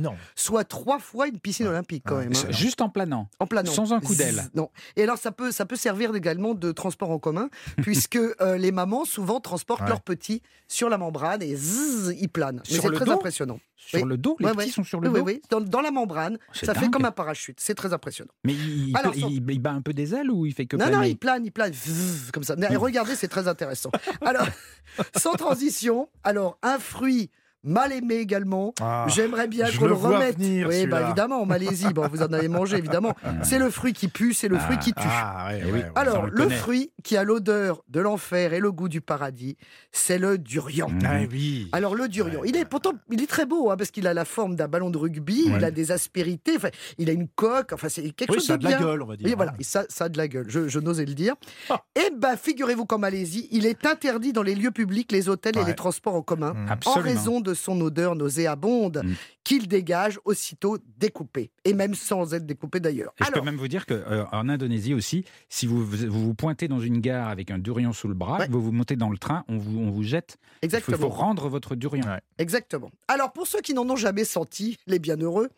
mètres, soit trois fois une piscine olympique quand Ouais. même. hein. Juste en planant. En planant. Sans un coup d'aile. Non. Et alors, ça peut, ça peut servir également de transport en commun, (laughs) puisque euh, les mamans, souvent, transportent Ouais. leurs petits sur la membrane et zzz, ils planent. Mais c'est très dos? impressionnant. Sur Oui. le dos Les petits sont sur le dos oui, oui. Dans, dans la membrane, ça fait comme un parachute. C'est très impressionnant. Mais il, Alors, il- sans- il- il bat un peu des ailes ou il fait que Non, non, il plane, il plane, zzz, comme ça. Mais regardez, c'est très intéressant. Alors, (laughs) sans transition, alors, un fruit mal aimé également. Ah, J'aimerais bien qu'on le remette. venir, oui, bah évidemment, en Malaisie, bon, vous en avez mangé, évidemment. (laughs) C'est le fruit qui pue, c'est le fruit qui tue. Ah, ouais, Eh ouais, oui. ouais. Alors, le fruit qui a l'odeur de l'enfer et le goût du paradis, c'est le durian. Ah oui. Alors le durian, Ouais, il est pourtant il est très beau hein, parce qu'il a la forme d'un ballon de rugby, il a des aspérités, enfin, il a une coque, enfin c'est quelque Oui, chose ça a de de la bien. gueule, on va dire. Voilà, et ça, ça a de la gueule, je, je n'osais le dire. Ah. Et ben, figurez-vous qu'en Malaisie, il est interdit dans les lieux publics, les hôtels et les transports en commun, Mm. en raison de son odeur nauséabonde Mm. Qu'il dégage aussitôt découpé, et même sans être découpé d'ailleurs. Je peux Alors, même vous dire qu'en Indonésie aussi, si vous, vous vous pointez dans une gare avec un durian sous le bras, Ouais. vous vous montez dans le train, on vous, on vous jette. Il faut, il exactement. faut rendre votre durian. Ouais. Exactement. Alors, pour ceux qui n'en ont jamais senti, les bienheureux,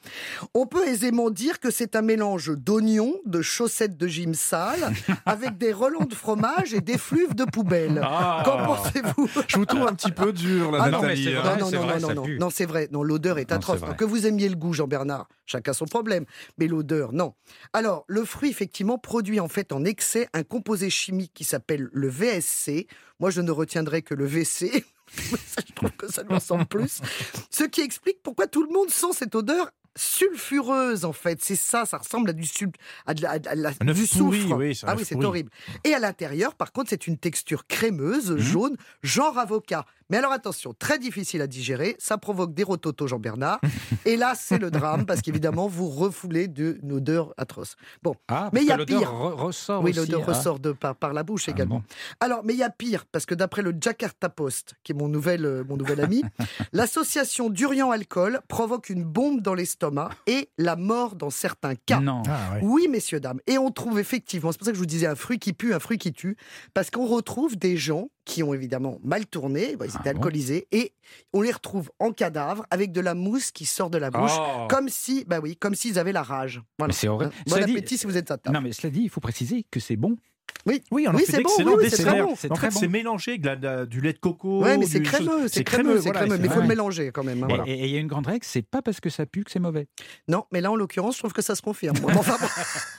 on peut aisément dire que c'est un mélange d'oignons, de chaussettes de gym sale, (laughs) avec des relents de fromage et d'effluves de poubelle. Ah. Qu'en pensez-vous? Je vous trouve un petit peu dur, là, Ah non, mais c'est hein. vrai. non, non, c'est non, vrai, non, non, non, c'est vrai. Non, l'odeur est atroce. Vrai. Que vous aimiez le goût, Jean-Bernard, chacun son problème. Mais l'odeur, non. Alors, le fruit, effectivement, produit en fait en excès un composé chimique qui s'appelle le VSC. Moi, je ne retiendrai que le VC. (laughs) Ça, je trouve que ça lui ressemble plus. Ce qui explique pourquoi tout le monde sent cette odeur sulfureuse, en fait. C'est ça, ça ressemble à du, sul... à de la- à la- Un œuf du pourri, soufre. oui, ah oui, c'est horrible. Et à l'intérieur, par contre, c'est une texture crémeuse, jaune, genre avocat. Mais alors attention, très difficile à digérer, ça provoque des rototos, Jean-Bernard. (laughs) Et là, c'est le drame, parce qu'évidemment, vous refoulez d'une odeur atroce. Bon, Ah, Mais il y a pire. re- ressort oui, l'odeur ah. ressort de, par, par la bouche Ah également. bon. Alors, mais il y a pire, parce que d'après le Jakarta Post, qui est mon nouvel, euh, mon nouvel ami, (laughs) l'association durian-alcool provoque une bombe dans l'estomac et la mort dans certains cas. Non. Ah, ouais. Oui, messieurs, dames. Et on trouve effectivement, c'est pour ça que je vous disais un fruit qui pue, un fruit qui tue, parce qu'on retrouve des gens qui ont évidemment mal tourné, bon, ils étaient Ah bon alcoolisés, et on les retrouve en cadavre avec de la mousse qui sort de la bouche, Oh. comme si, bah oui, comme s'ils avaient la rage. Voilà. Mais c'est horrible. Bon Cela dit- appétit si vous êtes à table. Non, mais cela dit, il faut préciser que c'est bon. Oui, Oui, on Oui, c'est bon, d'excellents oui, oui, c'est très bon. En très fait, bon. c'est mélangé avec la- la- du lait de coco. Ouais, mais c'est crémeux, c'est crémeux, c'est crémeux, mais il faut le mélanger quand même. hein, Et- voilà. Et et il y a une grande règle, c'est pas parce que ça pue que c'est mauvais. Non, mais là, en l'occurrence, je trouve que ça se confirme. Bon, enfin,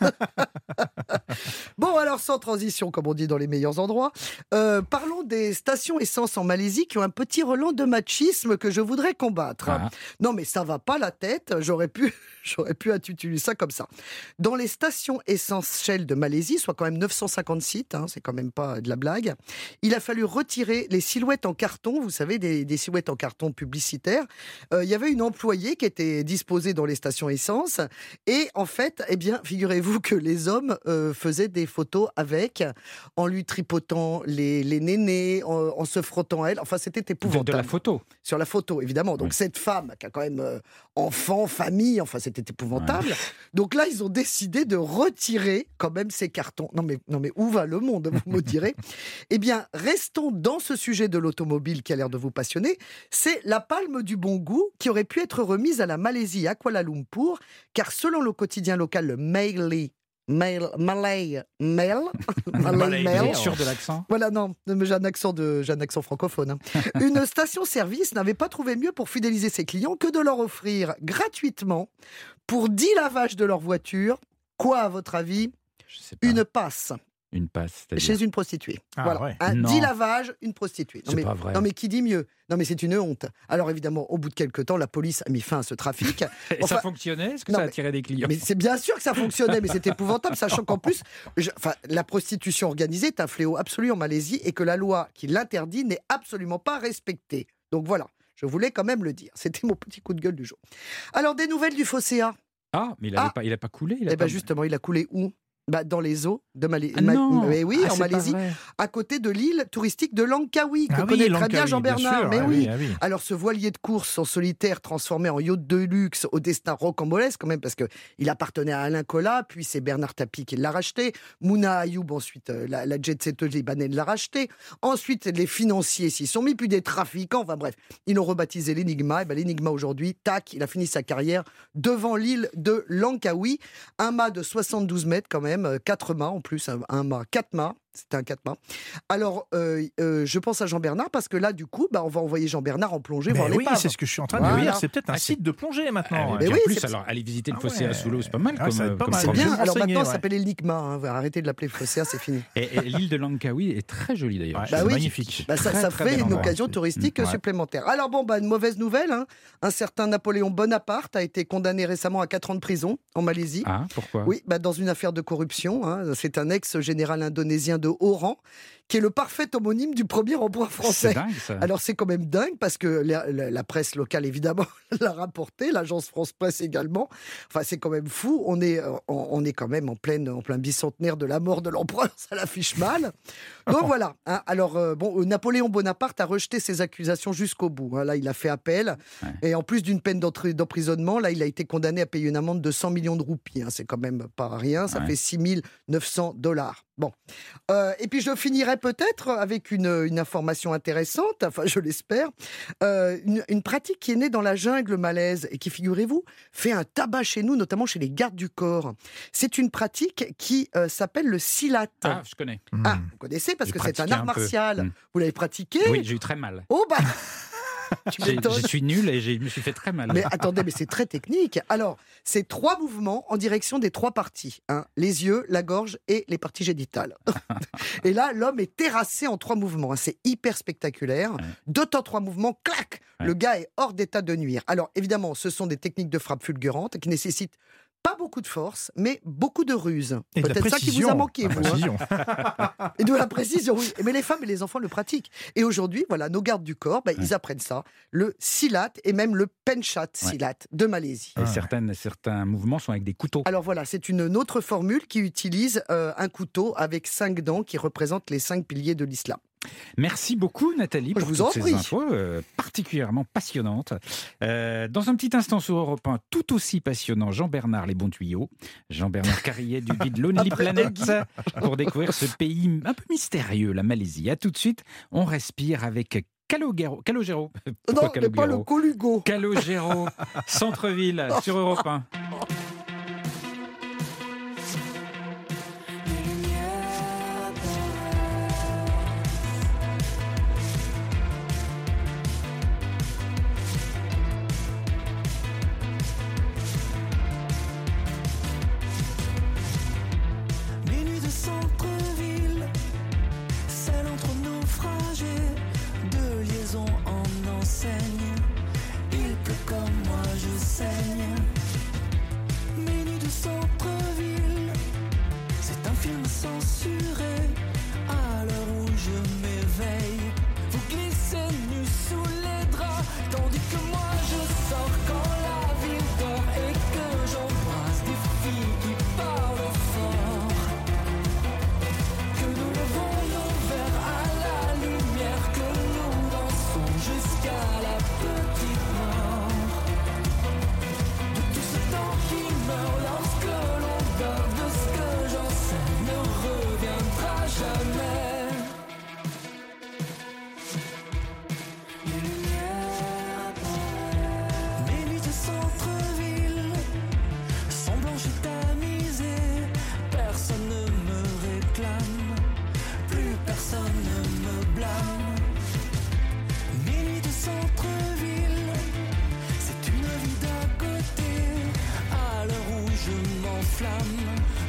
bon. (laughs) Bon, alors, sans transition, comme on dit dans les meilleurs endroits, euh, parlons des stations essence en Malaisie qui ont un petit relent de machisme que je voudrais combattre. Ah. Non, mais ça va pas la tête. J'aurais pu, (laughs) j'aurais pu intituler ça comme ça. Dans les stations essence Shell de Malaisie, soit quand même 950 sites, hein, c'est quand même pas de la blague, il a fallu retirer les silhouettes en carton, vous savez, des, des silhouettes en carton publicitaires. Euh, Il y avait une employée qui était disposée dans les stations essence et en fait, eh bien, figurez-vous que les hommes euh, faisaient des photos avec, en lui tripotant les, les nénés, en, en se frottant à elle. Enfin, c'était épouvantable de la photo. sur la photo, évidemment. Donc Oui. cette femme qui a quand même euh, enfant, famille, enfin c'était épouvantable. Donc là, ils ont décidé de retirer quand même ces cartons. Non mais, non mais où va le monde, vous me direz (laughs) Eh bien, restons dans ce sujet de l'automobile qui a l'air de vous passionner. C'est la palme du bon goût qui aurait pu être remise à la Malaisie à Kuala Lumpur, car selon le quotidien local, le Maili, Mail, Malay, Mail, (laughs) Malay Mail, sûr de l'accent? Voilà, non, mais j'ai un accent de, j'ai un accent francophone. hein. (laughs) Une station-service n'avait pas trouvé mieux pour fidéliser ses clients que de leur offrir gratuitement, pour 10 lavages de leur voiture, quoi à votre avis? Une passe Une passe. c'est-à-dire. chez une prostituée. Ah, voilà, ouais. un Non. 10 lavages, une prostituée. Non C'est mais, pas vrai. non mais qui dit mieux? Non mais c'est une honte. Alors évidemment, au bout de quelques temps, la police a mis fin à ce trafic. (laughs) Et Enfin, ça fonctionnait? Est-ce que non, ça attirait des clients? Mais c'est bien sûr que ça fonctionnait, mais c'est épouvantable, sachant qu'en plus, je- enfin, la prostitution organisée est un fléau absolu en Malaisie et que la loi qui l'interdit n'est absolument pas respectée. Donc voilà, je voulais quand même le dire. C'était mon petit coup de gueule du jour. Alors, des nouvelles du Fosséa? Ah, mais il n'a Ah. pas, il a pas coulé. Il a Eh ben pas- justement, il a coulé où? Bah, dans les eaux de Malaisie. Ah non Mais oui, Ah, en Malaisie, à côté de l'île touristique de Langkawi, que Ah oui, connaît très bien Jean-Bernard. Mais ah oui. ah oui. Alors, ce voilier de course en solitaire transformé en yacht de luxe au destin rocambolesque, quand même, parce que il appartenait à Alain Collat, puis c'est Bernard Tapie qui l'a racheté. Mouna Ayoub, ensuite, euh, la, la jet setteuse libanaise l'a racheté. Ensuite, les financiers s'y sont mis, puis des trafiquants. Enfin bref, ils l'ont rebaptisé l'Enigma. Et ben, l'Enigma aujourd'hui, tac, il a fini sa carrière devant l'île de Langkawi. Un mât de 72 mètres, quand même, euh, quatre mâts en plus, un, un mât, quatre mâts. C'était un quatre mâts. Alors, euh, euh, je pense à Jean-Bernard parce que là, du coup, bah, on va envoyer Jean-Bernard en plongée Mais voir oui, c'est ce que je suis en train de Voilà. dire. C'est peut-être un Ah, site de plongée Ah, maintenant. Mais puis oui, en plus, alors aller visiter le Ah fossé à ouais. Soulot, c'est pas mal Ah, comme, ça va être pas comme mal. C'est bien. Alors maintenant, ça ouais. s'appelle l'Enigma. Hein. Vous Arrêtez de l'appeler Fosséa, c'est fini. Et, et l'île de Langkawi est très jolie d'ailleurs. Ouais, Bah oui. magnifique. Bah, ça, Très, ça très fait une occasion touristique Ouais. supplémentaire. Alors bon, bah, une mauvaise nouvelle. hein. Un certain Napoléon Bonaparte a été condamné récemment à 4 ans de prison en Malaisie. Ah, pourquoi? Oui, bah, dans une affaire de corruption. hein. C'est un ex-général indonésien de haut rang qui est le parfait homonyme du premier empereur français. dingue ça. Alors c'est quand même dingue parce que la, la- la presse locale évidemment (laughs) l'a rapporté, l'agence France Presse également. Enfin c'est quand même fou. On est, euh, on, on est quand même en pleine, en plein bicentenaire de la mort de l'empereur. (laughs) Ça l'affiche mal. Donc voilà. hein. Alors euh, bon, euh, Napoléon Bonaparte a rejeté ses accusations jusqu'au bout. hein. Là il a fait appel Ouais. et en plus d'une peine d'emprisonnement, là il a été condamné à payer une amende de 100 millions de roupies. hein. C'est quand même pas rien. Ça Ouais. fait 6 900 dollars. Bon. Euh, et puis je finirai peut-être avec une, une information intéressante, (laughs) enfin je l'espère, Euh, une, une pratique qui est née dans la jungle malaise et qui, figurez-vous, fait un tabac chez nous, notamment chez les gardes du corps. C'est une pratique qui euh, s'appelle le silat. Ah, je connais. Ah, Hmm. vous connaissez parce que c'est un art un martial. Mm. Vous l'avez pratiqué Oui, j'ai eu très mal. Oh bah. (laughs) Je suis nul et je me suis fait très mal. Mais attendez, mais c'est très technique. Alors, c'est trois mouvements en direction des trois parties hein. les yeux, la gorge et les parties génitales. (laughs) et là, l'homme est terrassé en trois mouvements. hein. C'est hyper spectaculaire. Ouais. Deux temps, trois mouvements, clac. Le gars est hors d'état de nuire. Alors, évidemment, ce sont des techniques de frappe fulgurantes qui nécessitent pas beaucoup de force, mais beaucoup de ruse. Peut-être ça qui vous précision. a manqué, La vous. hein. précision. (laughs) Et de la précision, oui. Mais les femmes et les enfants le pratiquent. Et aujourd'hui, voilà, nos gardes du corps, bah, ils apprennent ça. Le silat et même le penchat silat de Malaisie. Et certaines, certains mouvements sont avec des couteaux. Alors voilà, c'est une autre formule qui utilise euh, un couteau avec cinq dents qui représentent les cinq piliers de l'islam. Merci beaucoup Nathalie Je pour vous toutes en ces prie. infos euh, particulièrement passionnantes. Euh, dans un petit instant sur Europe 1, tout aussi passionnant, Jean-Bernard Les Bons Tuyaux, Jean-Bernard Carrier du guide (laughs) Lonely Planet pour découvrir ce pays un peu mystérieux, la Malaisie. À tout de suite, on respire avec Calogero. Calogero. Pourquoi non, mais pas le Calogero colugo. Calogero, (laughs) centre-ville, sur Europe 1.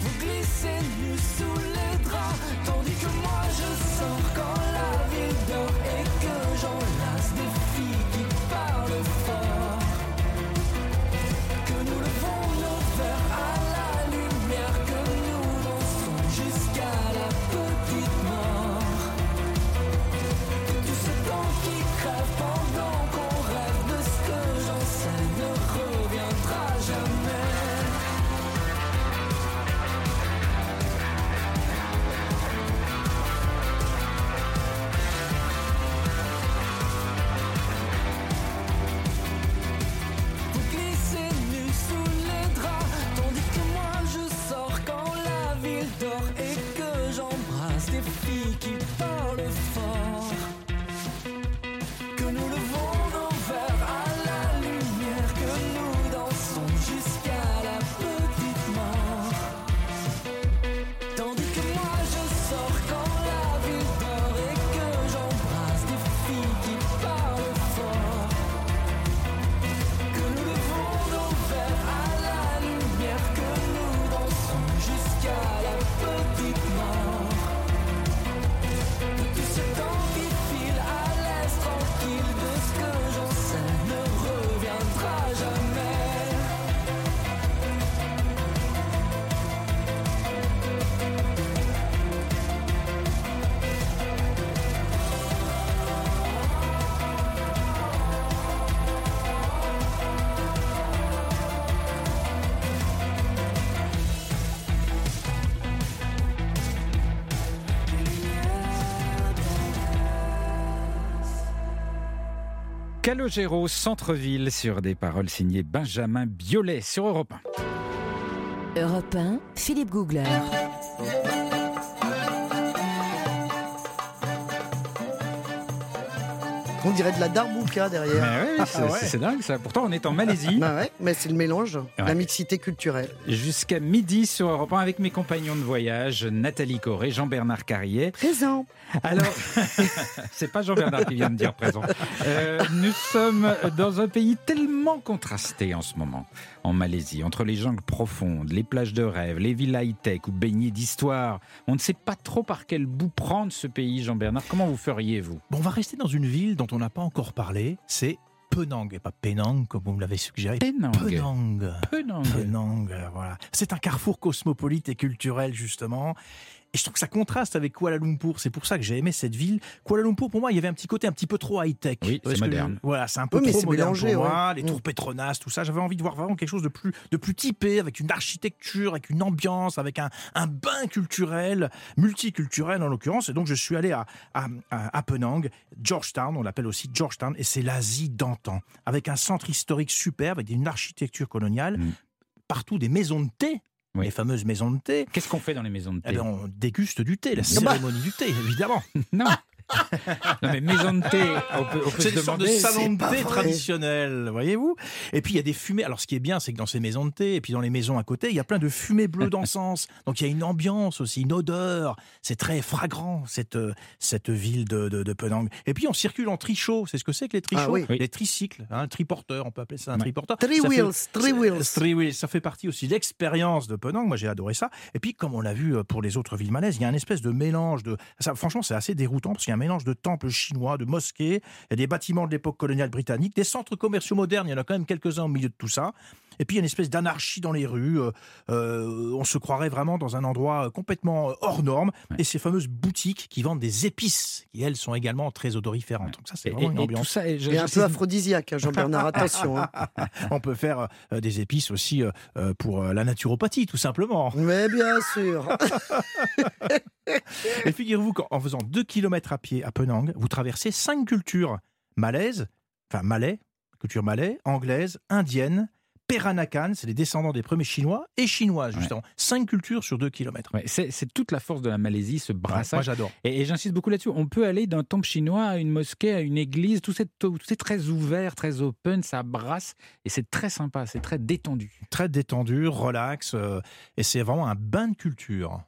Vous glissez nu sous les draps, tandis que moi je sors quand la ville dort et que j'enlace des filles Calogero, centre-ville, sur des paroles signées Benjamin Biolay sur Europe 1. Europe 1, Philippe Googler. On dirait de la darbouka derrière. Mais ouais, c'est Ah ouais. c'est dingue ça. Pourtant, on est en Malaisie. Bah ouais, mais c'est le mélange, la mixité culturelle. Jusqu'à midi sur Europe 1 avec mes compagnons de voyage, Nathalie Corré, Jean-Bernard Carrier. Présent. Alors, (laughs) c'est pas Jean-Bernard qui vient de dire présent. Euh, nous sommes dans un pays tellement contrasté en ce moment, en Malaisie, entre les jungles profondes, les plages de rêve, les villes high-tech ou baignées d'histoire. On ne sait pas trop par quel bout prendre ce pays, Jean-Bernard. Comment vous feriez, vous? Bon, on va rester dans une ville dont on n'a pas encore parlé, c'est Penang, et pas Penang comme vous me l'avez suggéré. Penang. Penang. Penang. Penang, voilà. C'est un carrefour cosmopolite et culturel, justement. Et je trouve que ça contraste avec Kuala Lumpur. C'est pour ça que j'ai aimé cette ville. Kuala Lumpur, pour moi, il y avait un petit côté un petit peu trop high-tech. Oui, c'est je- moderne. Voilà, c'est un peu Oui, trop moderne mélangé, pour moi. ouais. Les Mm. tours Petronas, tout ça. J'avais envie de voir vraiment quelque chose de plus, de plus typé, avec une architecture, avec une ambiance, avec un, un bain culturel, multiculturel en l'occurrence. Et donc, je suis allé à, à, à- à Penang, Georgetown, on l'appelle aussi Georgetown, et c'est l'Asie d'antan, avec un centre historique superbe, avec une architecture coloniale, Mm. partout des maisons de thé, Oui. les fameuses maisons de thé. Qu'est-ce qu'on fait dans les maisons de Eh thé? ben, on déguste du thé, la Ah bah. cérémonie du thé, évidemment. (laughs) Non. (laughs) non, mais maison de thé, on peut, on peut C'est se une sorte de salon de thé traditionnel, voyez-vous? Et puis il y a des fumées. Alors ce qui est bien, c'est que dans ces maisons de thé, et puis dans les maisons à côté, il y a plein de fumées bleues d'encens. (laughs) Donc il y a une ambiance aussi, une odeur. C'est très fragrant cette euh, cette ville de, de, de Penang. Et puis on circule en trichot. C'est ce que c'est que les trichots? Ah oui. Les tricycles, hein, triporteurs, on peut appeler ça un Ouais. triporteur. Three Ça fait- wheels, three wheels. Three wheels, ça fait partie aussi de l'expérience de Penang. Moi, j'ai adoré ça. Et puis, comme on l'a vu euh, pour les autres villes malaises, il y a un espèce de mélange de. Ça, franchement, c'est assez déroutant parce qu'il y a un mélange de temples chinois, de mosquées, il y a des bâtiments de l'époque coloniale britannique, des centres commerciaux modernes. Il y en a quand même quelques-uns au milieu de tout ça. Et puis, il y a une espèce d'anarchie dans les rues. euh, euh, on se croirait vraiment dans un endroit euh, complètement hors norme. Ouais. Et ces fameuses boutiques qui vendent des épices, qui elles sont également très odoriférantes. Donc, ça, c'est Et, vraiment une et- et tout ambiance. ça, et je- Et un peu aphrodisiaque, hein, Jean-Bernard, (laughs) attention. hein. On peut faire euh, des épices aussi euh, pour euh, la naturopathie, tout simplement. Mais bien sûr. (laughs) Et figurez-vous qu'en faisant 2 km à pied à Penang, vous traversez cinq cultures malaises, enfin malais, culture malais, anglaise, indienne, Peranakan, c'est les descendants des premiers Chinois, et chinoises, Ouais. justement. Cinq cultures sur 2 km. Ouais, c'est toute la force de la Malaisie, ce moi, brassage. j'adore. Et, et j'insiste beaucoup là-dessus. On peut aller d'un temple chinois à une mosquée, à une église. Tout c'est tout très ouvert, très open, ça brasse et c'est très sympa, c'est très détendu. Très détendu, relax, euh, et c'est vraiment un bain de culture.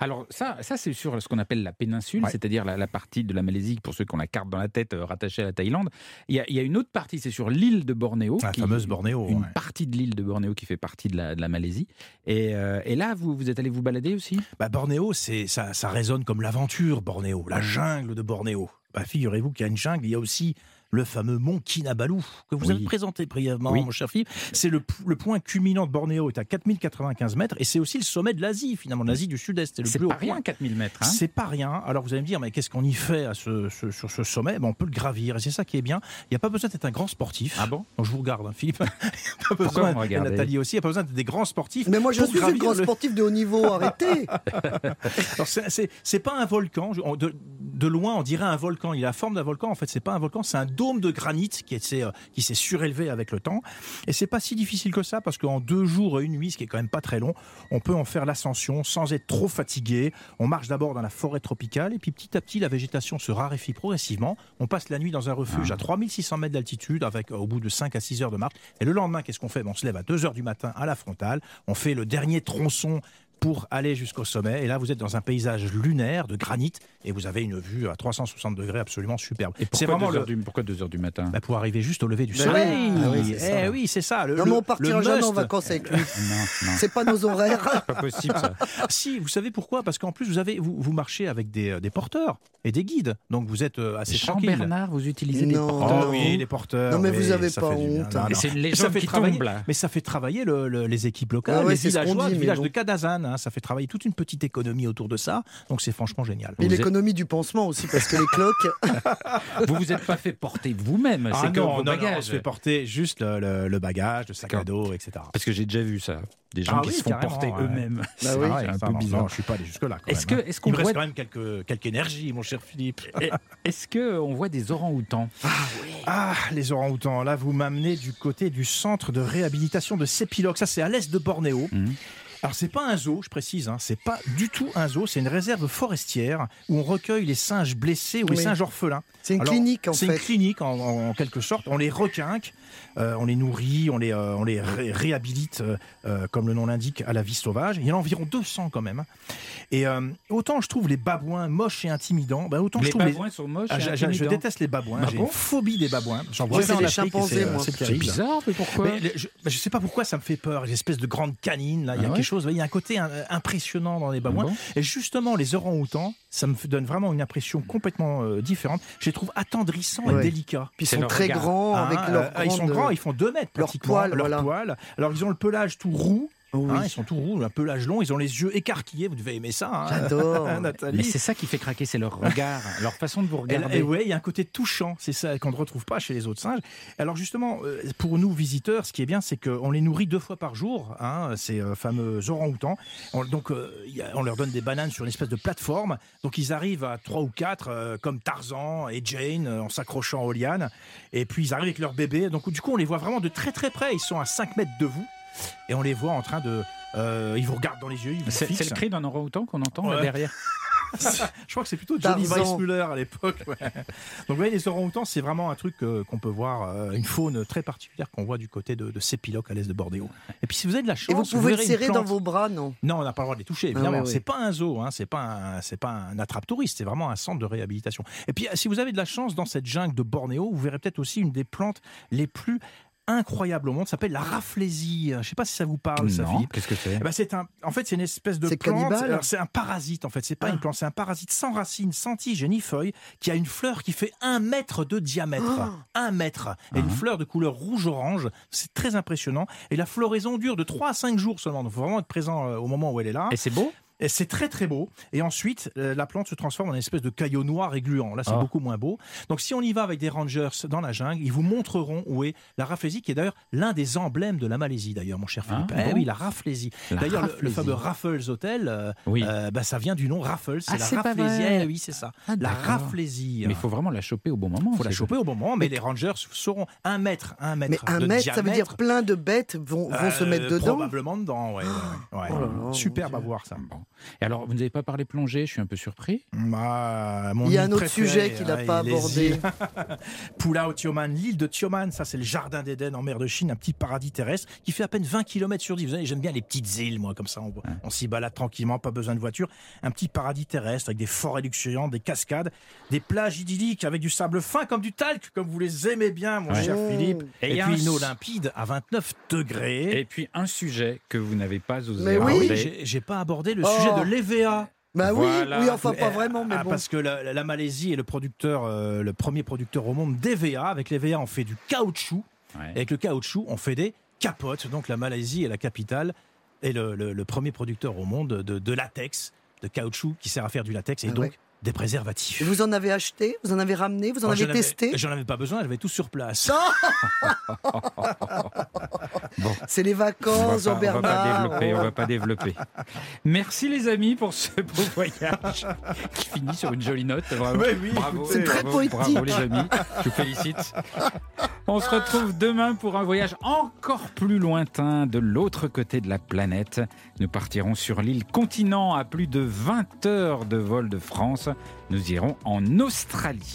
Alors ça, ça c'est sur ce qu'on appelle la péninsule, c'est-à-dire la, la partie de la Malaisie, pour ceux qui ont la carte dans la tête euh, rattachée à la Thaïlande. Il y a, il y a une autre partie, c'est sur l'île de Bornéo. La qui- fameuse Bornéo. Une. Partie de l'île de Bornéo qui fait partie de la, Malaisie. Et, euh, et là, vous, vous êtes allé vous balader aussi? Bah, Bornéo, ça, ça résonne comme l'aventure, Bornéo, la jungle de Bornéo. Bah, figurez-vous qu'il y a une jungle, il y a aussi le fameux mont Kinabalu, que vous Oui. avez présenté brièvement, Oui. mon cher Philippe. C'est le, point culminant de Bornéo, est à 4095 mètres, et c'est aussi le sommet de l'Asie, finalement, de l'Asie du Sud-Est. C'est le plus haut pas rien, point. 4000 mètres. hein C'est pas rien. Alors vous allez me dire, mais qu'est-ce qu'on y fait à ce, ce- sur ce sommet? Ben, On peut le gravir, et c'est ça qui est bien. Il n'y a pas besoin d'être un grand sportif. Ah bon? Donc, je vous regarde, hein, Philippe. (laughs) Il n'y a pas besoin, et Nathalie aussi, il n'y a pas besoin d'être des grands sportifs. Mais moi, je suis grande le- sportive de haut niveau, (laughs) arrêtez. alors, c'est- pas un volcan. De, de loin, on dirait un volcan. Il a la forme d'un volcan. En fait, c'est pas un volcan, c'est un dôme de granit qui s'est euh, qui s'est surélevé avec le temps. Et c'est pas si difficile que ça parce qu'en deux jours et une nuit, ce qui est quand même pas très long, on peut en faire l'ascension sans être trop fatigué. On marche d'abord dans la forêt tropicale et puis petit à petit, la végétation se raréfie progressivement. On passe la nuit dans un refuge à 3600 mètres d'altitude avec euh, au bout de 5 à 6 heures de marche. Et le lendemain, qu'est-ce qu'on fait? On se lève à 2 heures du matin à la frontale. On fait le dernier tronçon pour aller jusqu'au sommet. Et là, vous êtes dans un paysage lunaire de granit et vous avez une vue à 360 degrés absolument superbe. C'est pourquoi vraiment 2 le. heures du, pourquoi 2 heures du matin Bah, pour arriver juste au lever du Ben soleil. oui. Ah oui, c'est ça. eh oui, c'est ça. Le, Non, le- mais on partira jamais en vacances avec lui. (laughs) (laughs) C'est pas nos horaires. pas possible ça. Si, vous savez pourquoi? Parce qu'en plus, vous, avez, vous, vous marchez avec des, euh, des porteurs et des guides. Donc vous êtes euh, assez tranquille. Jean-Bernard, vous utilisez des Non. Oh porteurs? Non. oui, les porteurs. Non, mais oui, vous avez ça pas honte. C'est une légende fait qui travailler- tombe là. Mais ça fait travailler le- le- les équipes locales, Ah ouais, les c'est ce qu'on villageois dit, du village de Kadazan. Personnes. hein. Ça fait travailler toute une petite économie autour de ça. Donc c'est franchement génial. Et êtes- l'économie du pansement aussi, parce que les cloques. (laughs) (laughs) Vous vous êtes pas fait porter vous-même, Ah c'est non, vos non, non, on se fait porter juste le, le- le bagage, le sac à dos, etc. Parce que j'ai déjà vu ça, des gens Ah qui oui, se font porter ouais. eux-mêmes. Bah C'est oui. un peu bizarre. non, je suis pas allé jusque-là. Est-ce que- hein. est-ce qu'on Il me reste voit- quand même quelques, quelques énergies, mon cher Philippe. (laughs) Et- Est-ce que on voit des orang-outans? Ah, les orang-outans, là, vous m'amenez du côté du centre de réhabilitation de Sépiloc. Ça, c'est à l'est de Bornéo. Mhm. Alors, c'est pas un zoo, je précise, hein. c'est pas du tout un zoo, c'est une réserve forestière où on recueille les singes blessés ou les Oui. singes orphelins. C'est une Alors, clinique, en C'est fait. une clinique, en, en- en quelque sorte. On les requinque, euh, on les nourrit, on les, euh, on les ré- réhabilite, euh, comme le nom l'indique, à la vie sauvage. Il y en a environ 200 quand même. hein. Et autant je trouve les babouins moches et intimidants, bah, autant Les je trouve babouins sont moches Ah, et je, déteste les babouins. Bah J'ai bon une phobie des babouins. J'en vois c'est en Afrique c'est, bizarre, mais pourquoi Mais je, je sais pas pourquoi ça me fait peur. Les espèces de grandes canines, là, il y a Ah ouais quelque chose. Il y a un côté impressionnant dans les babouins. bon Et justement, les orang-outans, ça me donne vraiment une impression complètement euh, différente. Je les trouve attendrissants et délicats. Puis ils sont leur très regard. grands, Hein, avec euh, leurs ah, ils sont grands, ils font 2 mètres leurs voilà. poils. Alors ils ont le pelage tout roux. Oui. hein, ils sont tout roux, un pelage long, ils ont les yeux écarquillés. Vous devez aimer ça, hein, J'adore. (laughs) Nathalie. Mais c'est ça qui fait craquer, c'est leur regard, leur façon de vous Et, regarder. et ouais, il y a un côté touchant, c'est ça qu'on ne retrouve pas chez les autres singes. Alors justement, euh, pour nous visiteurs, ce qui est bien, c'est qu'on les nourrit deux fois par jour, hein, ces euh, fameux orang-outans. On- Donc, euh, on leur donne des bananes sur une espèce de plateforme. Donc, ils arrivent à trois ou quatre, comme Tarzan et Jane, en s'accrochant aux lianes. Et puis, ils arrivent avec leur bébé. Donc, du coup, on les voit vraiment de très très près. Ils sont à 5 mètres de vous. Et on les voit en train de... euh, ils vous regardent dans les yeux, ils vous C'est fixent. c'est le cri d'un orang-outan qu'on entend là derrière. (laughs) Je crois que c'est plutôt Johnny. Weissmuller à l'époque. ouais. Donc, vous voyez, les orang-outans, c'est vraiment un truc euh, qu'on peut voir, euh, une faune très particulière qu'on voit du côté de, de Sépiloc à l'est de Bornéo. Et puis, si vous avez de la chance, Et vous pouvez le une serrer dans vos bras, non? Non, on n'a pas le droit de les toucher, évidemment. Ah ouais, ouais. C'est pas un zoo, hein, c'est pas un, c'est pas un attrape-touriste, c'est vraiment un centre de réhabilitation. Et puis, si vous avez de la chance dans cette jungle de Bornéo, vous verrez peut-être aussi une des plantes les plus incroyables au monde, ça s'appelle la raflésie. Je sais pas si ça vous parle, ça, qu'est-ce que c'est Eh ben, c'est un, en fait, c'est une espèce de C'est plante. C'est un parasite, en fait. C'est pas Ah. une plante, c'est un parasite sans racines, sans tige et ni feuilles, qui a une fleur qui fait un mètre de diamètre. Oh. Un mètre. Et une fleur de couleur rouge-orange. C'est très impressionnant. Et la floraison dure de 3 à 5 jours seulement. Donc, il faut vraiment être présent euh, au moment où elle est là. Et c'est beau c'est très très beau. Et ensuite, euh, la plante se transforme en une espèce de caillot noir et gluant. Là, c'est Ah. beaucoup moins beau. Donc, si on y va avec des rangers dans la jungle, ils vous montreront où est la raflésie, qui est d'ailleurs l'un des emblèmes de la Malaisie, d'ailleurs, mon cher Ah, Philippe. eh bon oui, la raflésie. La D'ailleurs, le- fameux Raffles Hotel, euh, Oui. euh, bah, ça vient du nom Raffles. C'est Ah, la c'est pas raflésie. Eh oui, c'est ça. Ah, la raflésie. Mais il faut vraiment la choper au bon moment. faut la choper au bon moment, mais les rangers sauront un mètre, un mètre Mais un de mètre, ça veut dire plein de bêtes vont, vont se mettre dedans Probablement dedans, ouais. ouais, ouais. Oh là là, mon Superbe à voir ça. Bon. Et alors, vous n'avez pas parlé plongée, je suis un peu surpris. Bah, mon Il y a un autre sujet qu'il n'a hein, pas abordé. (laughs) Pulau Tioman, l'île de Tioman, ça c'est le jardin d'Éden en mer de Chine, un petit paradis terrestre qui fait à peine 20 km sur 10. Vous savez, j'aime bien les petites îles, moi, comme ça, on, on s'y balade tranquillement, pas besoin de voiture. Un petit paradis terrestre avec des forêts luxuriantes, des cascades, des plages idylliques avec du sable fin comme du talc, comme vous les aimez bien, mon Ouais. cher Oh. Philippe. Et puis un une limpide à 29 degrés. Et puis un sujet que vous n'avez pas osé Mais oui. Ah oui, aborder. j'ai j'ai pas abordé le Oh. sujet de l'EVA. Bah oui, Voilà. oui, enfin pas Euh, vraiment, mais ah, bon. Parce que la, la Malaisie est le producteur, euh, le premier producteur au monde d'EVA. Avec l'EVA, on fait du caoutchouc. Ouais. Et avec le caoutchouc, on fait des capotes. Donc la Malaisie est la capitale et le, le- le premier producteur au monde de, de latex, de caoutchouc qui sert à faire du latex et Ah donc ouais. Des préservatifs. Et vous en avez acheté Vous en avez ramené Vous en Oh, avez j'en avais- testé? J'en avais pas besoin, j'avais tout sur place. (laughs) C'est les On va vacances, pas- on va pas développer, on va pas développer. Merci les amis pour ce beau voyage (laughs) qui finit sur une jolie note. Bravo. Oui, bravo, C'est très bravo, poétique. Bravo les amis, je vous félicite. On se retrouve demain pour un voyage encore plus lointain de l'autre côté de la planète. Nous partirons sur l'île continent à plus de 20 heures de vol de France. Nous irons en Australie.